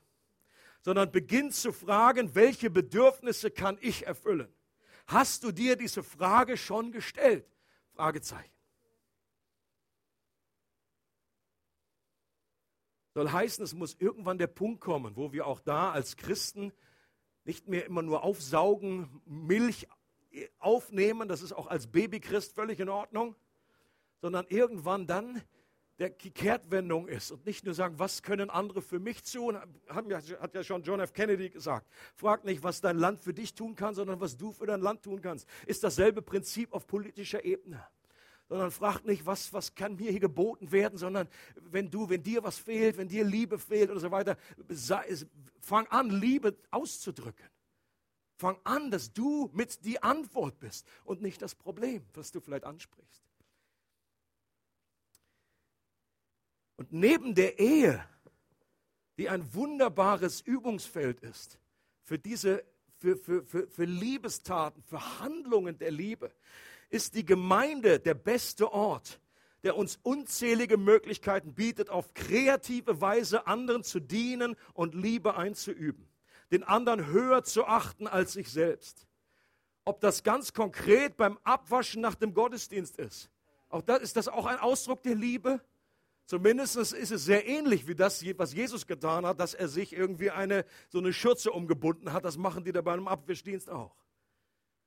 sondern beginnt zu fragen, welche Bedürfnisse kann ich erfüllen. Hast du dir diese Frage schon gestellt? Fragezeichen. Soll heißen, es muss irgendwann der Punkt kommen, wo wir auch da als Christen nicht mehr immer nur aufsaugen, Milch aufnehmen, das ist auch als Babychrist völlig in Ordnung, sondern irgendwann dann der Kehrtwendung ist und nicht nur sagen, was können andere für mich tun, hat ja schon John F. Kennedy gesagt. Frag nicht, was dein Land für dich tun kann, sondern was du für dein Land tun kannst. Ist dasselbe Prinzip auf politischer Ebene sondern fragt nicht, was, was kann mir hier geboten werden, sondern wenn du, wenn dir was fehlt, wenn dir Liebe fehlt oder so weiter, fang an, Liebe auszudrücken. Fang an, dass du mit die Antwort bist und nicht das Problem, was du vielleicht ansprichst. Und neben der Ehe, die ein wunderbares Übungsfeld ist für diese, für, für, für, für Liebestaten, für Handlungen der Libe, ist die Gemeinde der beste Ort, der uns unzählige Möglichkeiten bietet, auf kreative Weise anderen zu dienen und Liebe einzuüben, den anderen höher zu achten als sich selbst. Ob das ganz konkret beim Abwaschen nach dem Gottesdienst ist, auch das, ist das auch ein Ausdruck der Liebe? Zumindest ist es sehr ähnlich wie das, was Jesus getan hat, dass er sich irgendwie eine, so eine Schürze umgebunden hat. Das machen die da bei einem Abwischdienst auch.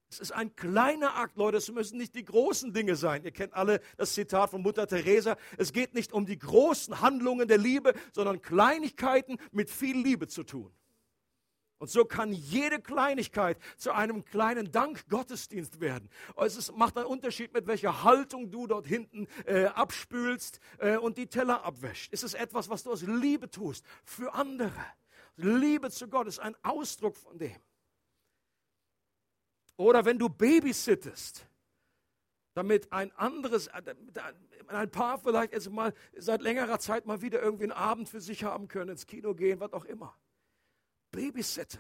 Es ist ein kleiner Akt, Leute, es müssen nicht die großen Dinge sein. Ihr kennt alle das Zitat von Mutter Teresa. Es geht nicht um die großen Handlungen der Liebe, sondern Kleinigkeiten mit viel Liebe zu tun. Und so kann jede Kleinigkeit zu einem kleinen Dank-Gottesdienst werden. Es ist, macht einen Unterschied, mit welcher Haltung du dort hinten äh, abspülst äh, und die Teller abwäscht. Es ist etwas, was du aus Liebe tust für andere. Liebe zu Gott ist ein Ausdruck von dem. Oder wenn du babysittest, damit ein anderes, äh, ein Paar vielleicht jetzt mal seit längerer Zeit mal wieder irgendwie einen Abend für sich haben können, ins Kino gehen, was auch immer. Babysitten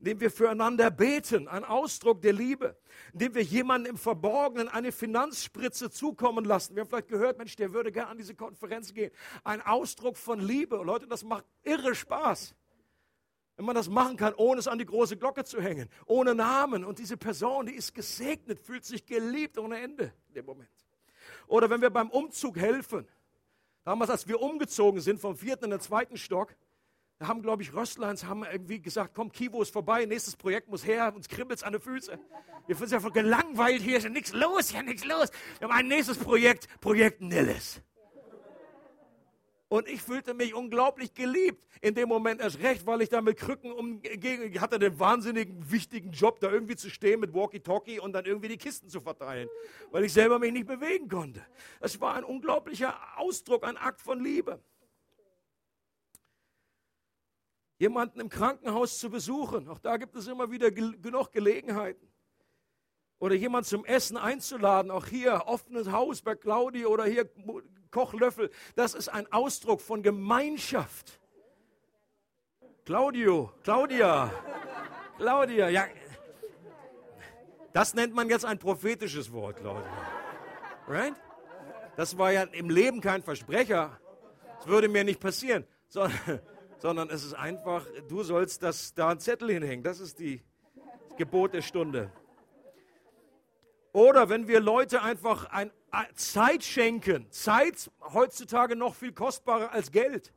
indem wir füreinander beten, ein Ausdruck der Liebe, indem wir jemanden im Verborgenen eine Finanzspritze zukommen lassen. Wir haben vielleicht gehört, Mensch, der würde gerne an diese Konferenz gehen. Ein Ausdruck von Liebe. Leute, das macht irre Spaß. Wenn man das machen kann, ohne es an die große Glocke zu hängen, ohne Namen. Und diese Person, die ist gesegnet, fühlt sich geliebt ohne Ende in dem Moment. Oder wenn wir beim Umzug helfen. Damals, als wir umgezogen sind vom vierten in den zweiten Stock, da haben, glaube ich, Röstleins haben irgendwie gesagt, komm, Kivo ist vorbei, nächstes Projekt muss her, uns kribbelt an den Füßen. Wir sind ja voll gelangweilt hier, ist ja nichts los, ja nichts los. Wir haben ein nächstes Projekt, Projekt Nilles. Und ich fühlte mich unglaublich geliebt. In dem Moment erst recht, weil ich da mit Krücken umgegen, ich hatte den wahnsinnigen, wichtigen Job, da irgendwie zu stehen mit Walkie-Talkie und dann irgendwie die Kisten zu verteilen, weil ich selber mich nicht bewegen konnte. Es war ein unglaublicher Ausdruck, ein Akt von Liebe. Jemanden im Krankenhaus zu besuchen, auch da gibt es immer wieder genug Gelegenheiten. Oder jemanden zum Essen einzuladen, auch hier offenes Haus bei Claudi oder hier Kochlöffel, das ist ein Ausdruck von Gemeinschaft. Claudio, Claudia, Claudia, ja. Das nennt man jetzt ein prophetisches Wort, Claudia. Right? Das war ja im Leben kein Versprecher. Das würde mir nicht passieren. Sondern, sondern es ist einfach, du sollst das, da einen Zettel hinhängen. Das ist die Gebot der Stunde. Oder wenn wir Leute einfach ein, Zeit schenken. Zeit heutzutage noch viel kostbarer als Geld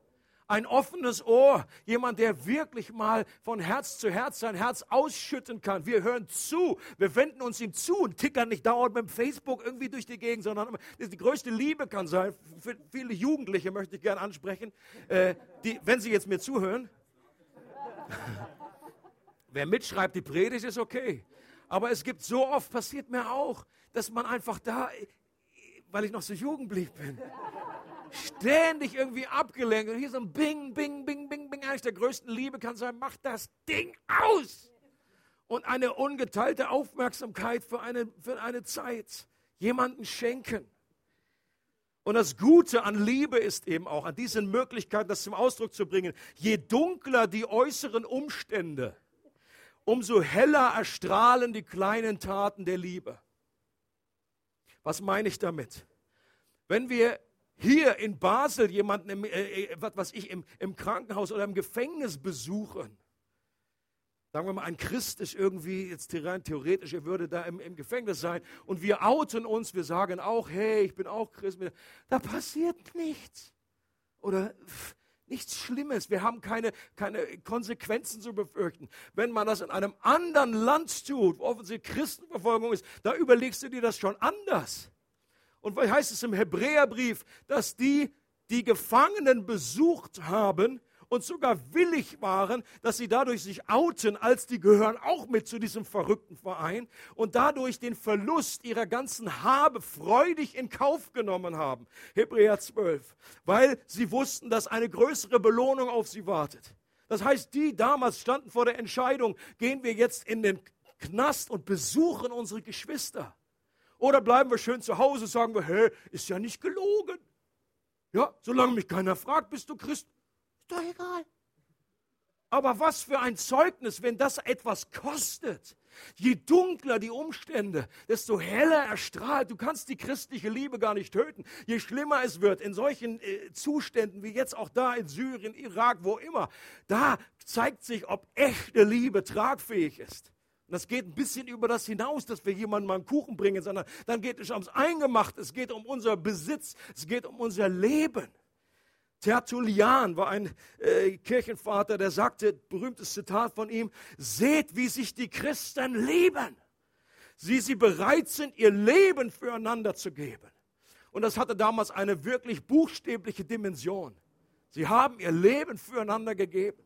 ein offenes Ohr, jemand, der wirklich mal von Herz zu Herz sein Herz ausschütten kann. Wir hören zu, wir wenden uns ihm zu und tickern nicht dauernd mit dem Facebook irgendwie durch die Gegend, sondern die größte Liebe kann sein. Für viele Jugendliche möchte ich gerne ansprechen, äh, die, wenn sie jetzt mir zuhören. Wer mitschreibt, die Predigt ist okay. Aber es gibt so oft, passiert mir auch, dass man einfach da, weil ich noch so jugendlich bin, ständig irgendwie abgelenkt. Und hier so ein Bing, Bing, Bing, Bing, Bing. Eines der größten Liebe kann sein, mach das Ding aus. Und eine ungeteilte Aufmerksamkeit für eine, für eine Zeit. Jemanden schenken. Und das Gute an Liebe ist eben auch, an diesen Möglichkeiten, das zum Ausdruck zu bringen, je dunkler die äußeren Umstände, umso heller erstrahlen die kleinen Taten der Liebe. Was meine ich damit? Wenn wir hier in Basel jemanden, im, äh, äh was, ich, im, im Krankenhaus oder im Gefängnis besuchen, sagen wir mal, ein Christ ist irgendwie, jetzt rein theoretisch, er würde da im, im, Gefängnis sein und wir outen uns, wir sagen auch, hey, ich bin auch Christ, da passiert nichts. Oder pff, nichts Schlimmes, wir haben keine, keine Konsequenzen zu befürchten. Wenn man das in einem anderen Land tut, wo offensichtlich Christenverfolgung ist, da überlegst du dir das schon anders. Und was heißt es im Hebräerbrief, dass die, die Gefangenen besucht haben und sogar willig waren, dass sie dadurch sich outen, als die gehören auch mit zu diesem verrückten Verein und dadurch den Verlust ihrer ganzen Habe freudig in Kauf genommen haben. Hebräer 12. Weil sie wussten, dass eine größere Belohnung auf sie wartet. Das heißt, die damals standen vor der Entscheidung, gehen wir jetzt in den Knast und besuchen unsere Geschwister. Oder bleiben wir schön zu Hause, sagen wir, hä, ist ja nicht gelogen. Ja, solange mich keiner fragt, bist du Christ, ist doch egal. Aber was für ein Zeugnis, wenn das etwas kostet. Je dunkler die Umstände, desto heller erstrahlt. Du kannst die christliche Liebe gar nicht töten. Je schlimmer es wird in solchen äh, Zuständen wie jetzt auch da in Syrien, Irak, wo immer, da zeigt sich, ob echte Liebe tragfähig ist. Das geht ein bisschen über das hinaus, dass wir jemandem mal einen Kuchen bringen, sondern dann geht es ums Eingemachte, es geht um unser Besitz, es geht um unser Leben. Tertullian war ein äh, Kirchenvater, der sagte, berühmtes Zitat von ihm, seht, wie sich die Christen lieben. Sie, sie bereit sind, ihr Leben füreinander zu geben. Und das hatte damals eine wirklich buchstäbliche Dimension. Sie haben ihr Leben füreinander gegeben.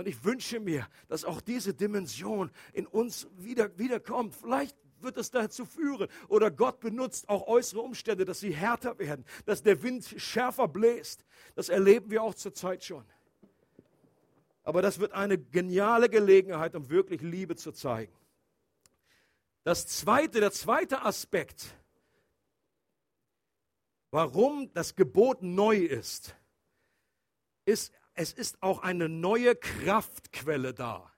Und ich wünsche mir, dass auch diese Dimension in uns wieder, wiederkommt. Vielleicht wird es dazu führen oder Gott benutzt auch äußere Umstände, dass sie härter werden, dass der Wind schärfer bläst. Das erleben wir auch zurzeit schon. Aber das wird eine geniale Gelegenheit, um wirklich Liebe zu zeigen. Das zweite, der zweite Aspekt, warum das Gebot neu ist, ist es ist auch eine neue Kraftquelle da.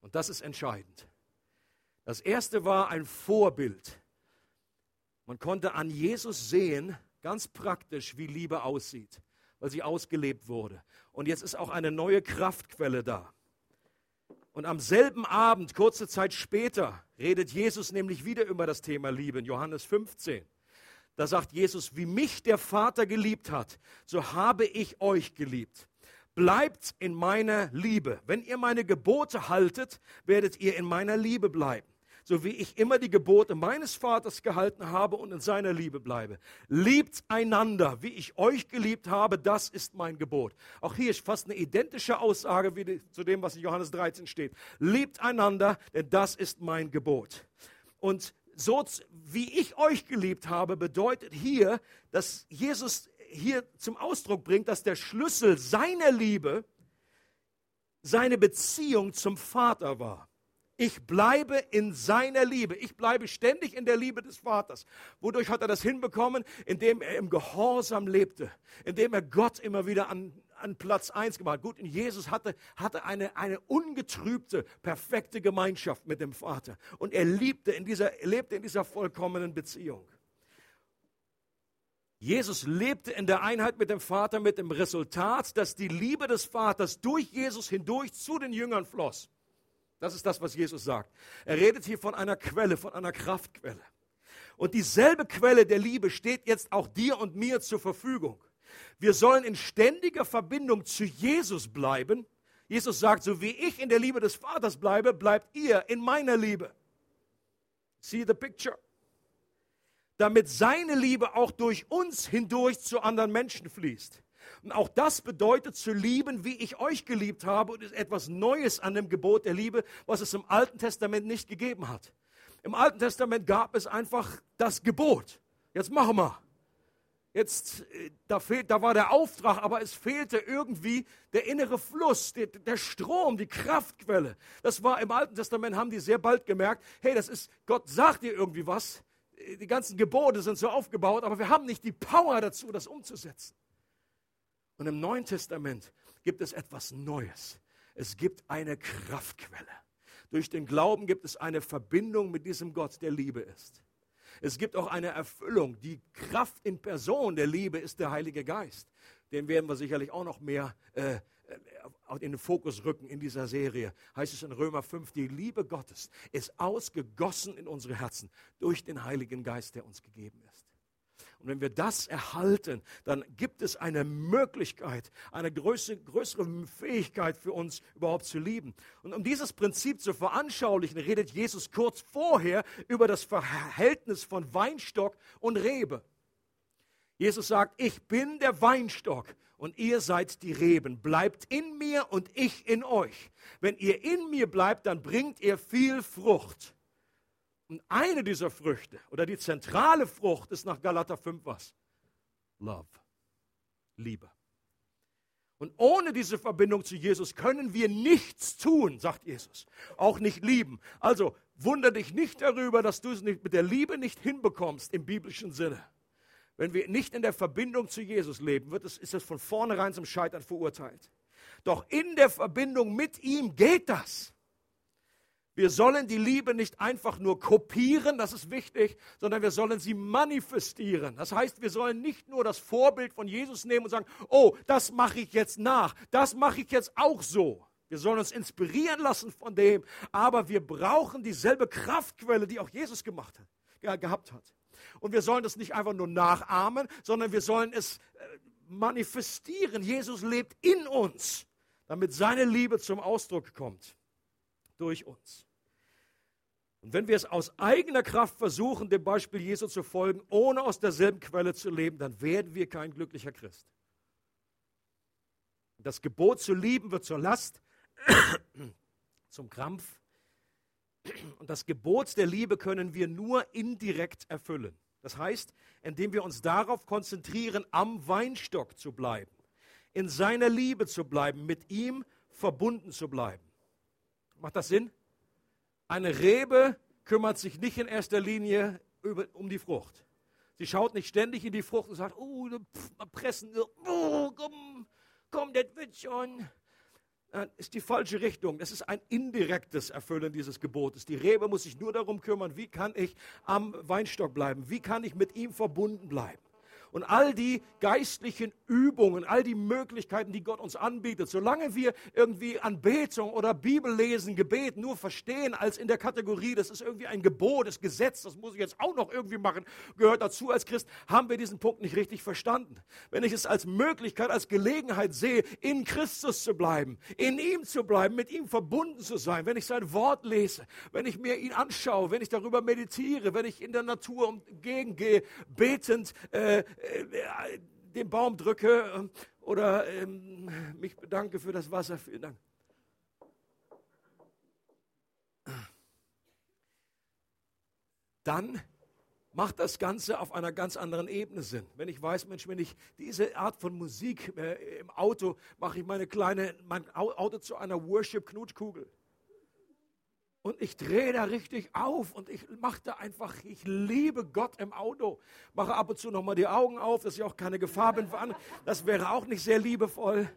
Und das ist entscheidend. Das erste war ein Vorbild. Man konnte an Jesus sehen, ganz praktisch, wie Liebe aussieht, weil sie ausgelebt wurde. Und jetzt ist auch eine neue Kraftquelle da. Und am selben Abend, kurze Zeit später, redet Jesus nämlich wieder über das Thema Liebe in Johannes 15. Da sagt Jesus, wie mich der Vater geliebt hat, so habe ich euch geliebt. Bleibt in meiner Liebe. Wenn ihr meine Gebote haltet, werdet ihr in meiner Liebe bleiben. So wie ich immer die Gebote meines Vaters gehalten habe und in seiner Liebe bleibe. Liebt einander, wie ich euch geliebt habe, das ist mein Gebot. Auch hier ist fast eine identische Aussage wie die, zu dem, was in Johannes 13 steht. Liebt einander, denn das ist mein Gebot. Und so wie ich euch geliebt habe, bedeutet hier, dass Jesus hier zum Ausdruck bringt, dass der Schlüssel seiner Liebe seine Beziehung zum Vater war. Ich bleibe in seiner Liebe. Ich bleibe ständig in der Liebe des Vaters. Wodurch hat er das hinbekommen? Indem er im Gehorsam lebte, indem er Gott immer wieder an, an Platz eins gemacht. Gut, in Jesus hatte, hatte eine, eine ungetrübte, perfekte Gemeinschaft mit dem Vater. Und er liebte in dieser, lebte in dieser vollkommenen Beziehung. Jesus lebte in der Einheit mit dem Vater mit dem Resultat, dass die Liebe des Vaters durch Jesus hindurch zu den Jüngern floss. Das ist das, was Jesus sagt. Er redet hier von einer Quelle, von einer Kraftquelle. Und dieselbe Quelle der Liebe steht jetzt auch dir und mir zur Verfügung. Wir sollen in ständiger Verbindung zu Jesus bleiben. Jesus sagt, so wie ich in der Liebe des Vaters bleibe, bleibt ihr in meiner Liebe. See the picture? Damit seine Liebe auch durch uns hindurch zu anderen Menschen fließt. Und auch das bedeutet zu lieben, wie ich euch geliebt habe und ist etwas Neues an dem Gebot der Liebe, was es im Alten Testament nicht gegeben hat. Im Alten Testament gab es einfach das Gebot. Jetzt machen wir. Jetzt, äh, da, fehlt, da war der Auftrag, aber es fehlte irgendwie der innere Fluss, der, der Strom, die Kraftquelle. Das war im Alten Testament, haben die sehr bald gemerkt, hey, das ist, Gott sagt dir irgendwie was. Die ganzen Gebote sind so aufgebaut, aber wir haben nicht die Power dazu, das umzusetzen. Und im Neuen Testament gibt es etwas Neues. Es gibt eine Kraftquelle. Durch den Glauben gibt es eine Verbindung mit diesem Gott, der Liebe ist. Es gibt auch eine Erfüllung. Die Kraft in Person der Liebe ist der Heilige Geist. Den werden wir sicherlich auch noch mehr äh, in den Fokus rücken in dieser Serie. Heißt es in Römer 5, die Liebe Gottes ist ausgegossen in unsere Herzen durch den Heiligen Geist, der uns gegeben ist. Und wenn wir das erhalten, dann gibt es eine Möglichkeit, eine größere, größere Fähigkeit für uns überhaupt zu lieben. Und um dieses Prinzip zu veranschaulichen, redet Jesus kurz vorher über das Verhältnis von Weinstock und Rebe. Jesus sagt, ich bin der Weinstock und ihr seid die Reben. Bleibt in mir und ich in euch. Wenn ihr in mir bleibt, dann bringt ihr viel Frucht. Und eine dieser Früchte oder die zentrale Frucht ist nach Galater 5 was? Love. Liebe. Und ohne diese Verbindung zu Jesus können wir nichts tun, sagt Jesus. Auch nicht lieben. Also wundere dich nicht darüber, dass du es nicht, mit der Liebe nicht hinbekommst im biblischen Sinne. Wenn wir nicht in der Verbindung zu Jesus leben, wird es, ist es von vornherein zum Scheitern verurteilt. Doch in der Verbindung mit ihm geht das. Wir sollen die Liebe nicht einfach nur kopieren, das ist wichtig, sondern wir sollen sie manifestieren. Das heißt, wir sollen nicht nur das Vorbild von Jesus nehmen und sagen, oh, das mache ich jetzt nach, das mache ich jetzt auch so. Wir sollen uns inspirieren lassen von dem, aber wir brauchen dieselbe Kraftquelle, die auch Jesus gemacht hat, gehabt hat. Und wir sollen das nicht einfach nur nachahmen, sondern wir sollen es äh, manifestieren. Jesus lebt in uns, damit seine Liebe zum Ausdruck kommt durch uns. Und wenn wir es aus eigener Kraft versuchen, dem Beispiel Jesu zu folgen, ohne aus derselben Quelle zu leben, dann werden wir kein glücklicher Christ. Das Gebot zu lieben wird zur Last, zum Krampf. Und das Gebot der Liebe können wir nur indirekt erfüllen. Das heißt, indem wir uns darauf konzentrieren, am Weinstock zu bleiben, in seiner Liebe zu bleiben, mit ihm verbunden zu bleiben. Macht das Sinn? Eine Rebe kümmert sich nicht in erster Linie über, um die Frucht. Sie schaut nicht ständig in die Frucht und sagt, oh, pff, pressen, oh, komm, komm, das wird schon. Ist die falsche Richtung. Das ist ein indirektes Erfüllen dieses Gebotes. Die Rebe muss sich nur darum kümmern, wie kann ich am Weinstock bleiben? Wie kann ich mit ihm verbunden bleiben? Und all die geistlichen Übungen, all die Möglichkeiten, die Gott uns anbietet, solange wir irgendwie Anbetung oder Bibellesen, Gebet nur verstehen als in der Kategorie, das ist irgendwie ein Gebot, das Gesetz, das muss ich jetzt auch noch irgendwie machen, gehört dazu als Christ, haben wir diesen Punkt nicht richtig verstanden. Wenn ich es als Möglichkeit, als Gelegenheit sehe, in Christus zu bleiben, in ihm zu bleiben, mit ihm verbunden zu sein, wenn ich sein Wort lese, wenn ich mir ihn anschaue, wenn ich darüber meditiere, wenn ich in der Natur umgegengehe, betend, äh, äh, den Baum drücke ähm, oder ähm, mich bedanke für das Wasser. Vielen Dank. Dann macht das Ganze auf einer ganz anderen Ebene Sinn. Wenn ich weiß, Mensch, wenn ich diese Art von Musik äh, im Auto mache ich meine kleine, mein Auto zu einer Worship-Knutkugel. Und ich drehe da richtig auf und ich mache da einfach, ich liebe Gott im Auto. Mache ab und zu nochmal die Augen auf, dass ich auch keine Gefahr bin für andere. Das wäre auch nicht sehr liebevoll.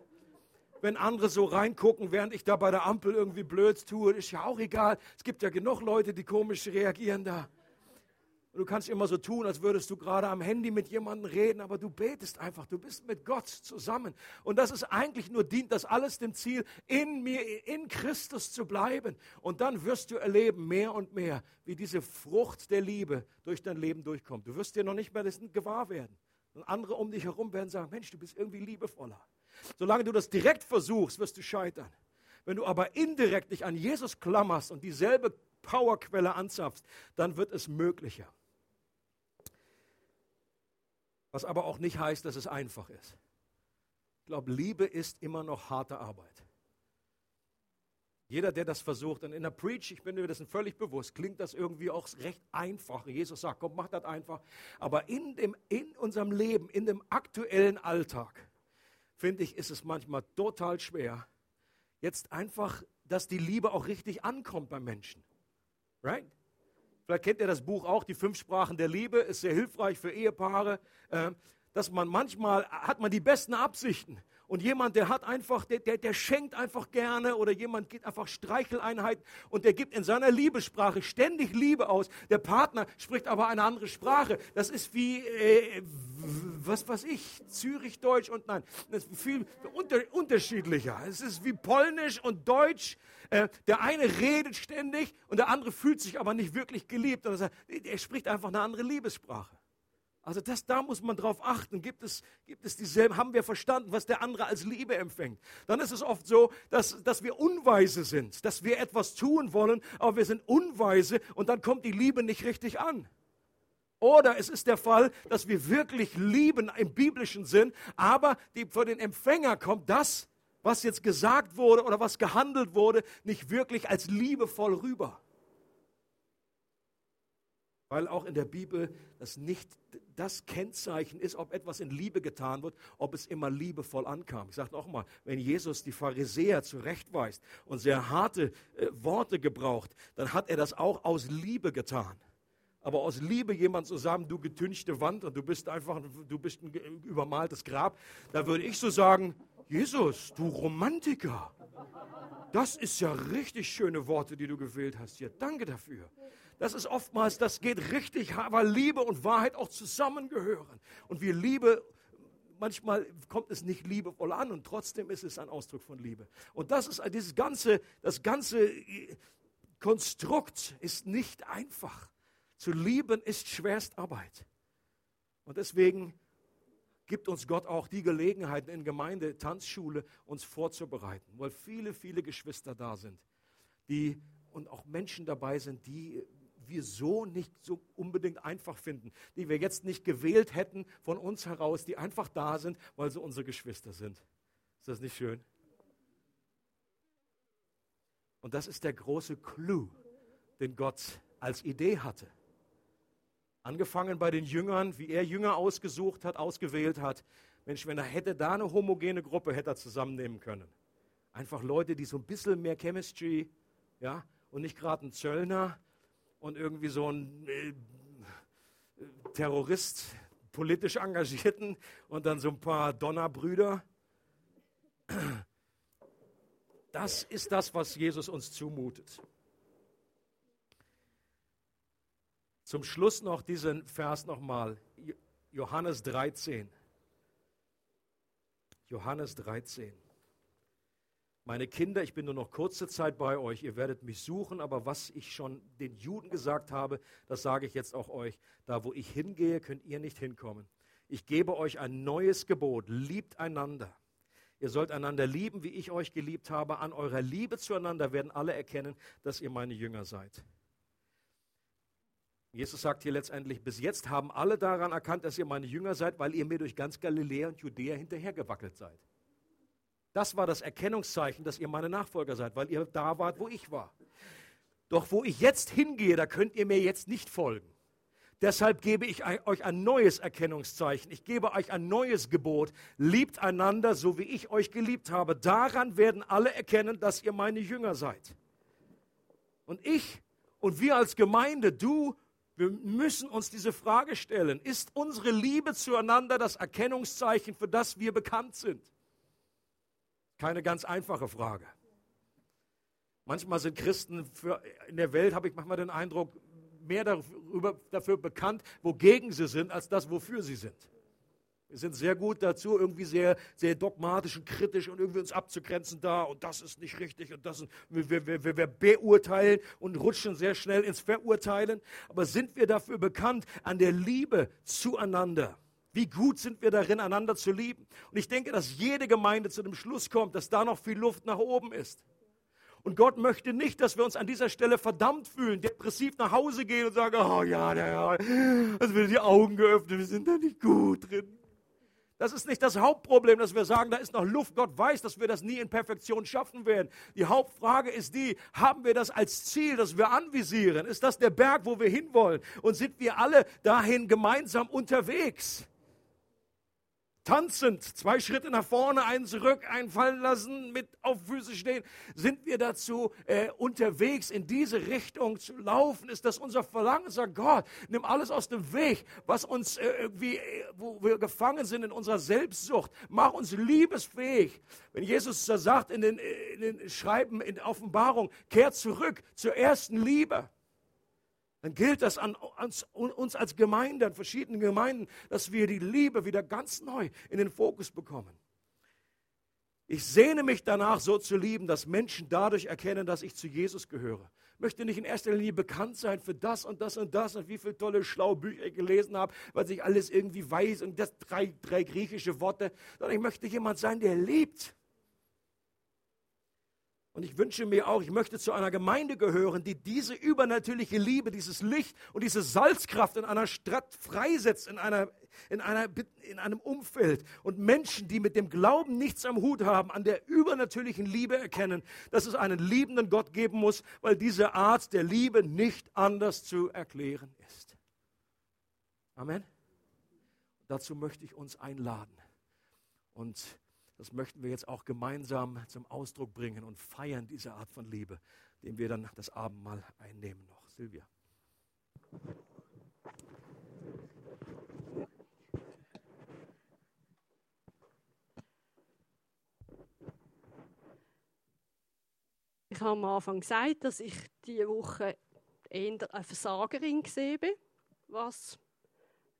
Wenn andere so reingucken, während ich da bei der Ampel irgendwie blöd tue, ist ja auch egal. Es gibt ja genug Leute, die komisch reagieren da. Und du kannst immer so tun, als würdest du gerade am Handy mit jemandem reden, aber du betest einfach, du bist mit Gott zusammen. Und das ist eigentlich nur dient das alles dem Ziel, in mir, in Christus zu bleiben. Und dann wirst du erleben, mehr und mehr, wie diese Frucht der Liebe durch dein Leben durchkommt. Du wirst dir noch nicht mehr das gewahr werden. Und andere um dich herum werden sagen, Mensch, du bist irgendwie liebevoller. Solange du das direkt versuchst, wirst du scheitern. Wenn du aber indirekt dich an Jesus klammerst und dieselbe Powerquelle anzapfst, dann wird es möglicher. Was aber auch nicht heißt, dass es einfach ist. Ich glaube, Liebe ist immer noch harte Arbeit. Jeder, der das versucht, und in der Preach, ich bin mir dessen völlig bewusst, klingt das irgendwie auch recht einfach. Jesus sagt, komm, mach das einfach. Aber in, dem, in unserem Leben, in dem aktuellen Alltag, finde ich, ist es manchmal total schwer, jetzt einfach, dass die Liebe auch richtig ankommt beim Menschen. Right? Vielleicht kennt ihr das Buch auch, die fünf Sprachen der Liebe, ist sehr hilfreich für Ehepaare, äh, dass man manchmal hat man die besten Absichten und jemand, der hat einfach, der, der, der schenkt einfach gerne oder jemand gibt einfach Streicheleinheiten und der gibt in seiner Liebessprache ständig Liebe aus. Der Partner spricht aber eine andere Sprache. Das ist wie, äh, was weiß ich, Zürich-Deutsch und nein, das ist viel unter, unterschiedlicher. Es ist wie Polnisch und Deutsch. Äh, der eine redet ständig und der andere fühlt sich aber nicht wirklich geliebt. er spricht einfach eine andere Liebessprache. Also das, da muss man drauf achten. Gibt es, gibt es dieselben, haben wir verstanden, was der andere als Liebe empfängt? Dann ist es oft so, dass, dass wir unweise sind, dass wir etwas tun wollen, aber wir sind unweise und dann kommt die Liebe nicht richtig an. Oder es ist der Fall, dass wir wirklich lieben im biblischen Sinn, aber die, für den Empfänger kommt das, was jetzt gesagt wurde oder was gehandelt wurde, nicht wirklich als liebevoll rüber. Weil auch in der Bibel das nicht das Kennzeichen ist, ob etwas in Liebe getan wird, ob es immer liebevoll ankam. Ich sage noch mal, wenn Jesus die Pharisäer zurechtweist und sehr harte äh, Worte gebraucht, dann hat er das auch aus Liebe getan. Aber aus Liebe jemand zu sagen, du getünchte Wand und du bist einfach, du bist ein übermaltes Grab, da würde ich so sagen, Jesus, du Romantiker. Das ist ja richtig schöne Worte, die du gewählt hast hier. Danke dafür das ist oftmals, das geht richtig, weil Liebe und Wahrheit auch zusammengehören. Und wir Liebe, manchmal kommt es nicht liebevoll an und trotzdem ist es ein Ausdruck von Liebe. Und das ist dieses ganze, das ganze äh, Konstrukt ist nicht einfach. Zu lieben ist Schwerstarbeit. Und deswegen gibt uns Gott auch die Gelegenheit in Gemeinde, Tanzschule, uns vorzubereiten, weil viele, viele Geschwister da sind, die und auch Menschen dabei sind, die wir so nicht so unbedingt einfach finden, die wir jetzt nicht gewählt hätten von uns heraus, die einfach da sind, weil sie unsere Geschwister sind. Ist das nicht schön? Und das ist der große Clou, den Gott als Idee hatte. Angefangen bei den Jüngern, wie er Jünger ausgesucht hat, ausgewählt hat. Mensch, wenn er hätte da eine homogene Gruppe hätte er zusammennehmen können. Einfach Leute, die so ein bisschen mehr Chemistry, ja, und nicht gerade ein Zöllner, und irgendwie so ein äh, Terrorist, politisch Engagierten und dann so ein paar Donnerbrüder. Das ist das, was Jesus uns zumutet. Zum Schluss noch diesen Vers nochmal, Johannes 13. Johannes 13. Meine Kinder, ich bin nur noch kurze Zeit bei euch, ihr werdet mich suchen, aber was ich schon den Juden gesagt habe, das sage ich jetzt auch euch. Da, wo ich hingehe, könnt ihr nicht hinkommen. Ich gebe euch ein neues Gebot, liebt einander. Ihr sollt einander lieben, wie ich euch geliebt habe. An eurer Liebe zueinander werden alle erkennen, dass ihr meine Jünger seid. Jesus sagt hier letztendlich, bis jetzt haben alle daran erkannt, dass ihr meine Jünger seid, weil ihr mir durch ganz Galiläa und Judäa hinterhergewackelt seid. Das war das Erkennungszeichen, dass ihr meine Nachfolger seid, weil ihr da wart, wo ich war. Doch wo ich jetzt hingehe, da könnt ihr mir jetzt nicht folgen. Deshalb gebe ich euch ein neues Erkennungszeichen. Ich gebe euch ein neues Gebot. Liebt einander, so wie ich euch geliebt habe. Daran werden alle erkennen, dass ihr meine Jünger seid. Und ich und wir als Gemeinde, du, wir müssen uns diese Frage stellen. Ist unsere Liebe zueinander das Erkennungszeichen, für das wir bekannt sind? Keine ganz einfache Frage. Manchmal sind Christen für, in der Welt, habe ich manchmal den Eindruck, mehr darüber, dafür bekannt, wogegen sie sind, als das, wofür sie sind. Wir sind sehr gut dazu, irgendwie sehr, sehr dogmatisch und kritisch und irgendwie uns abzugrenzen da und das ist nicht richtig und das ist, wir, wir, wir, wir beurteilen und rutschen sehr schnell ins Verurteilen. Aber sind wir dafür bekannt an der Liebe zueinander? Wie gut sind wir darin, einander zu lieben? Und ich denke, dass jede Gemeinde zu dem Schluss kommt, dass da noch viel Luft nach oben ist. Und Gott möchte nicht, dass wir uns an dieser Stelle verdammt fühlen, depressiv nach Hause gehen und sagen, oh ja, der Herr, also wird die Augen geöffnet, wir sind da nicht gut drin. Das ist nicht das Hauptproblem, dass wir sagen, da ist noch Luft. Gott weiß, dass wir das nie in Perfektion schaffen werden. Die Hauptfrage ist die, haben wir das als Ziel, das wir anvisieren? Ist das der Berg, wo wir hinwollen? Und sind wir alle dahin gemeinsam unterwegs? Tanzend, zwei Schritte nach vorne, einen zurück, einfallen lassen, mit auf Füße stehen. Sind wir dazu äh, unterwegs, in diese Richtung zu laufen? Ist das unser Verlangen? Sag Gott, nimm alles aus dem Weg, was uns äh, irgendwie, äh, wo wir gefangen sind in unserer Selbstsucht. Mach uns liebesfähig. Wenn Jesus sagt in den, äh, in den Schreiben, in der Offenbarung, kehrt zurück zur ersten Liebe dann gilt das an uns, uns als Gemeinde, an verschiedenen Gemeinden, dass wir die Liebe wieder ganz neu in den Fokus bekommen. Ich sehne mich danach, so zu lieben, dass Menschen dadurch erkennen, dass ich zu Jesus gehöre. Ich möchte nicht in erster Linie bekannt sein für das und das und das und wie viele tolle, schlaue Bücher ich gelesen habe, weil ich alles irgendwie weiß und das drei, drei griechische Worte, sondern ich möchte jemand sein, der liebt. Und ich wünsche mir auch, ich möchte zu einer Gemeinde gehören, die diese übernatürliche Liebe, dieses Licht und diese Salzkraft in einer Stadt freisetzt, in, einer, in, einer, in einem Umfeld. Und Menschen, die mit dem Glauben nichts am Hut haben, an der übernatürlichen Liebe erkennen, dass es einen liebenden Gott geben muss, weil diese Art der Liebe nicht anders zu erklären ist. Amen. Dazu möchte ich uns einladen. Und das möchten wir jetzt auch gemeinsam zum Ausdruck bringen und feiern diese Art von Liebe, dem wir dann das Abendmahl einnehmen noch. Silvia. Ich habe am Anfang gesagt, dass ich diese Woche eher eine Versagerin gesehen bin, was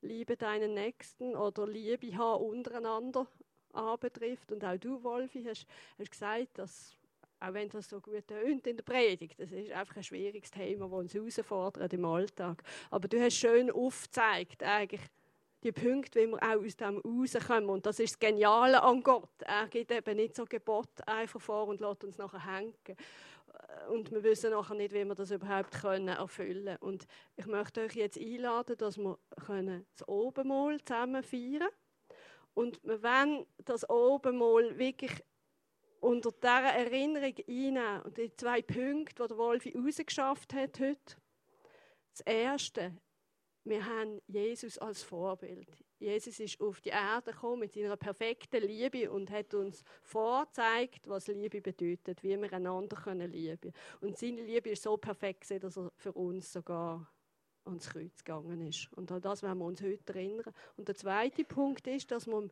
Liebe deinen Nächsten oder Liebe haben untereinander anbetrifft. Und auch du, Wolfi, hast, hast gesagt, dass, auch wenn das so gut tönt in der Predigt, das ist einfach ein schwieriges Thema, das uns herausfordert im Alltag. Aber du hast schön aufgezeigt, eigentlich, die Punkte, wie wir auch aus dem rauskommen. Und das ist das Geniale an Gott. Er gibt eben nicht so Gebot einfach vor und lässt uns nachher hängen. Und wir wissen nachher nicht, wie wir das überhaupt können erfüllen können. Und ich möchte euch jetzt einladen, dass wir das Obenmal zusammen feiern können. Und wir wollen das oben mal wirklich unter dieser Erinnerung einnehmen. Und die zwei Punkte, die der Wolfi rausgeschafft hat heute. Das Erste, wir haben Jesus als Vorbild. Jesus ist auf die Erde gekommen mit seiner perfekten Liebe und hat uns vorgezeigt, was Liebe bedeutet, wie wir einander lieben können. Und seine Liebe ist so perfekt, dass er für uns sogar ans Kreuz gegangen ist. Und an das werden wir uns heute erinnern. Und der zweite Punkt ist, dass man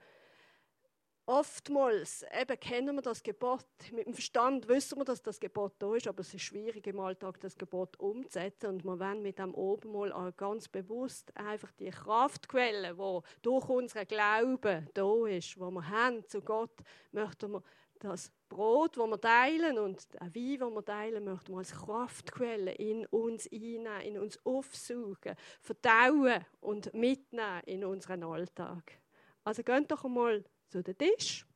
oftmals eben kennen wir das Gebot. Mit dem Verstand wissen wir, dass das Gebot da ist, aber es ist schwierig im Alltag das Gebot umzusetzen. Und wir wollen mit dem oben mal auch ganz bewusst einfach die Kraftquelle, die durch unseren Glauben da ist, wo wir haben zu Gott, möchten wir das Brot, das wir teilen und der Wein, den wir teilen, möchten wir als Kraftquelle in uns einnehmen, in uns aufsuchen, verdauen und mitnehmen in unseren Alltag. Also geht doch einmal zu den Tisch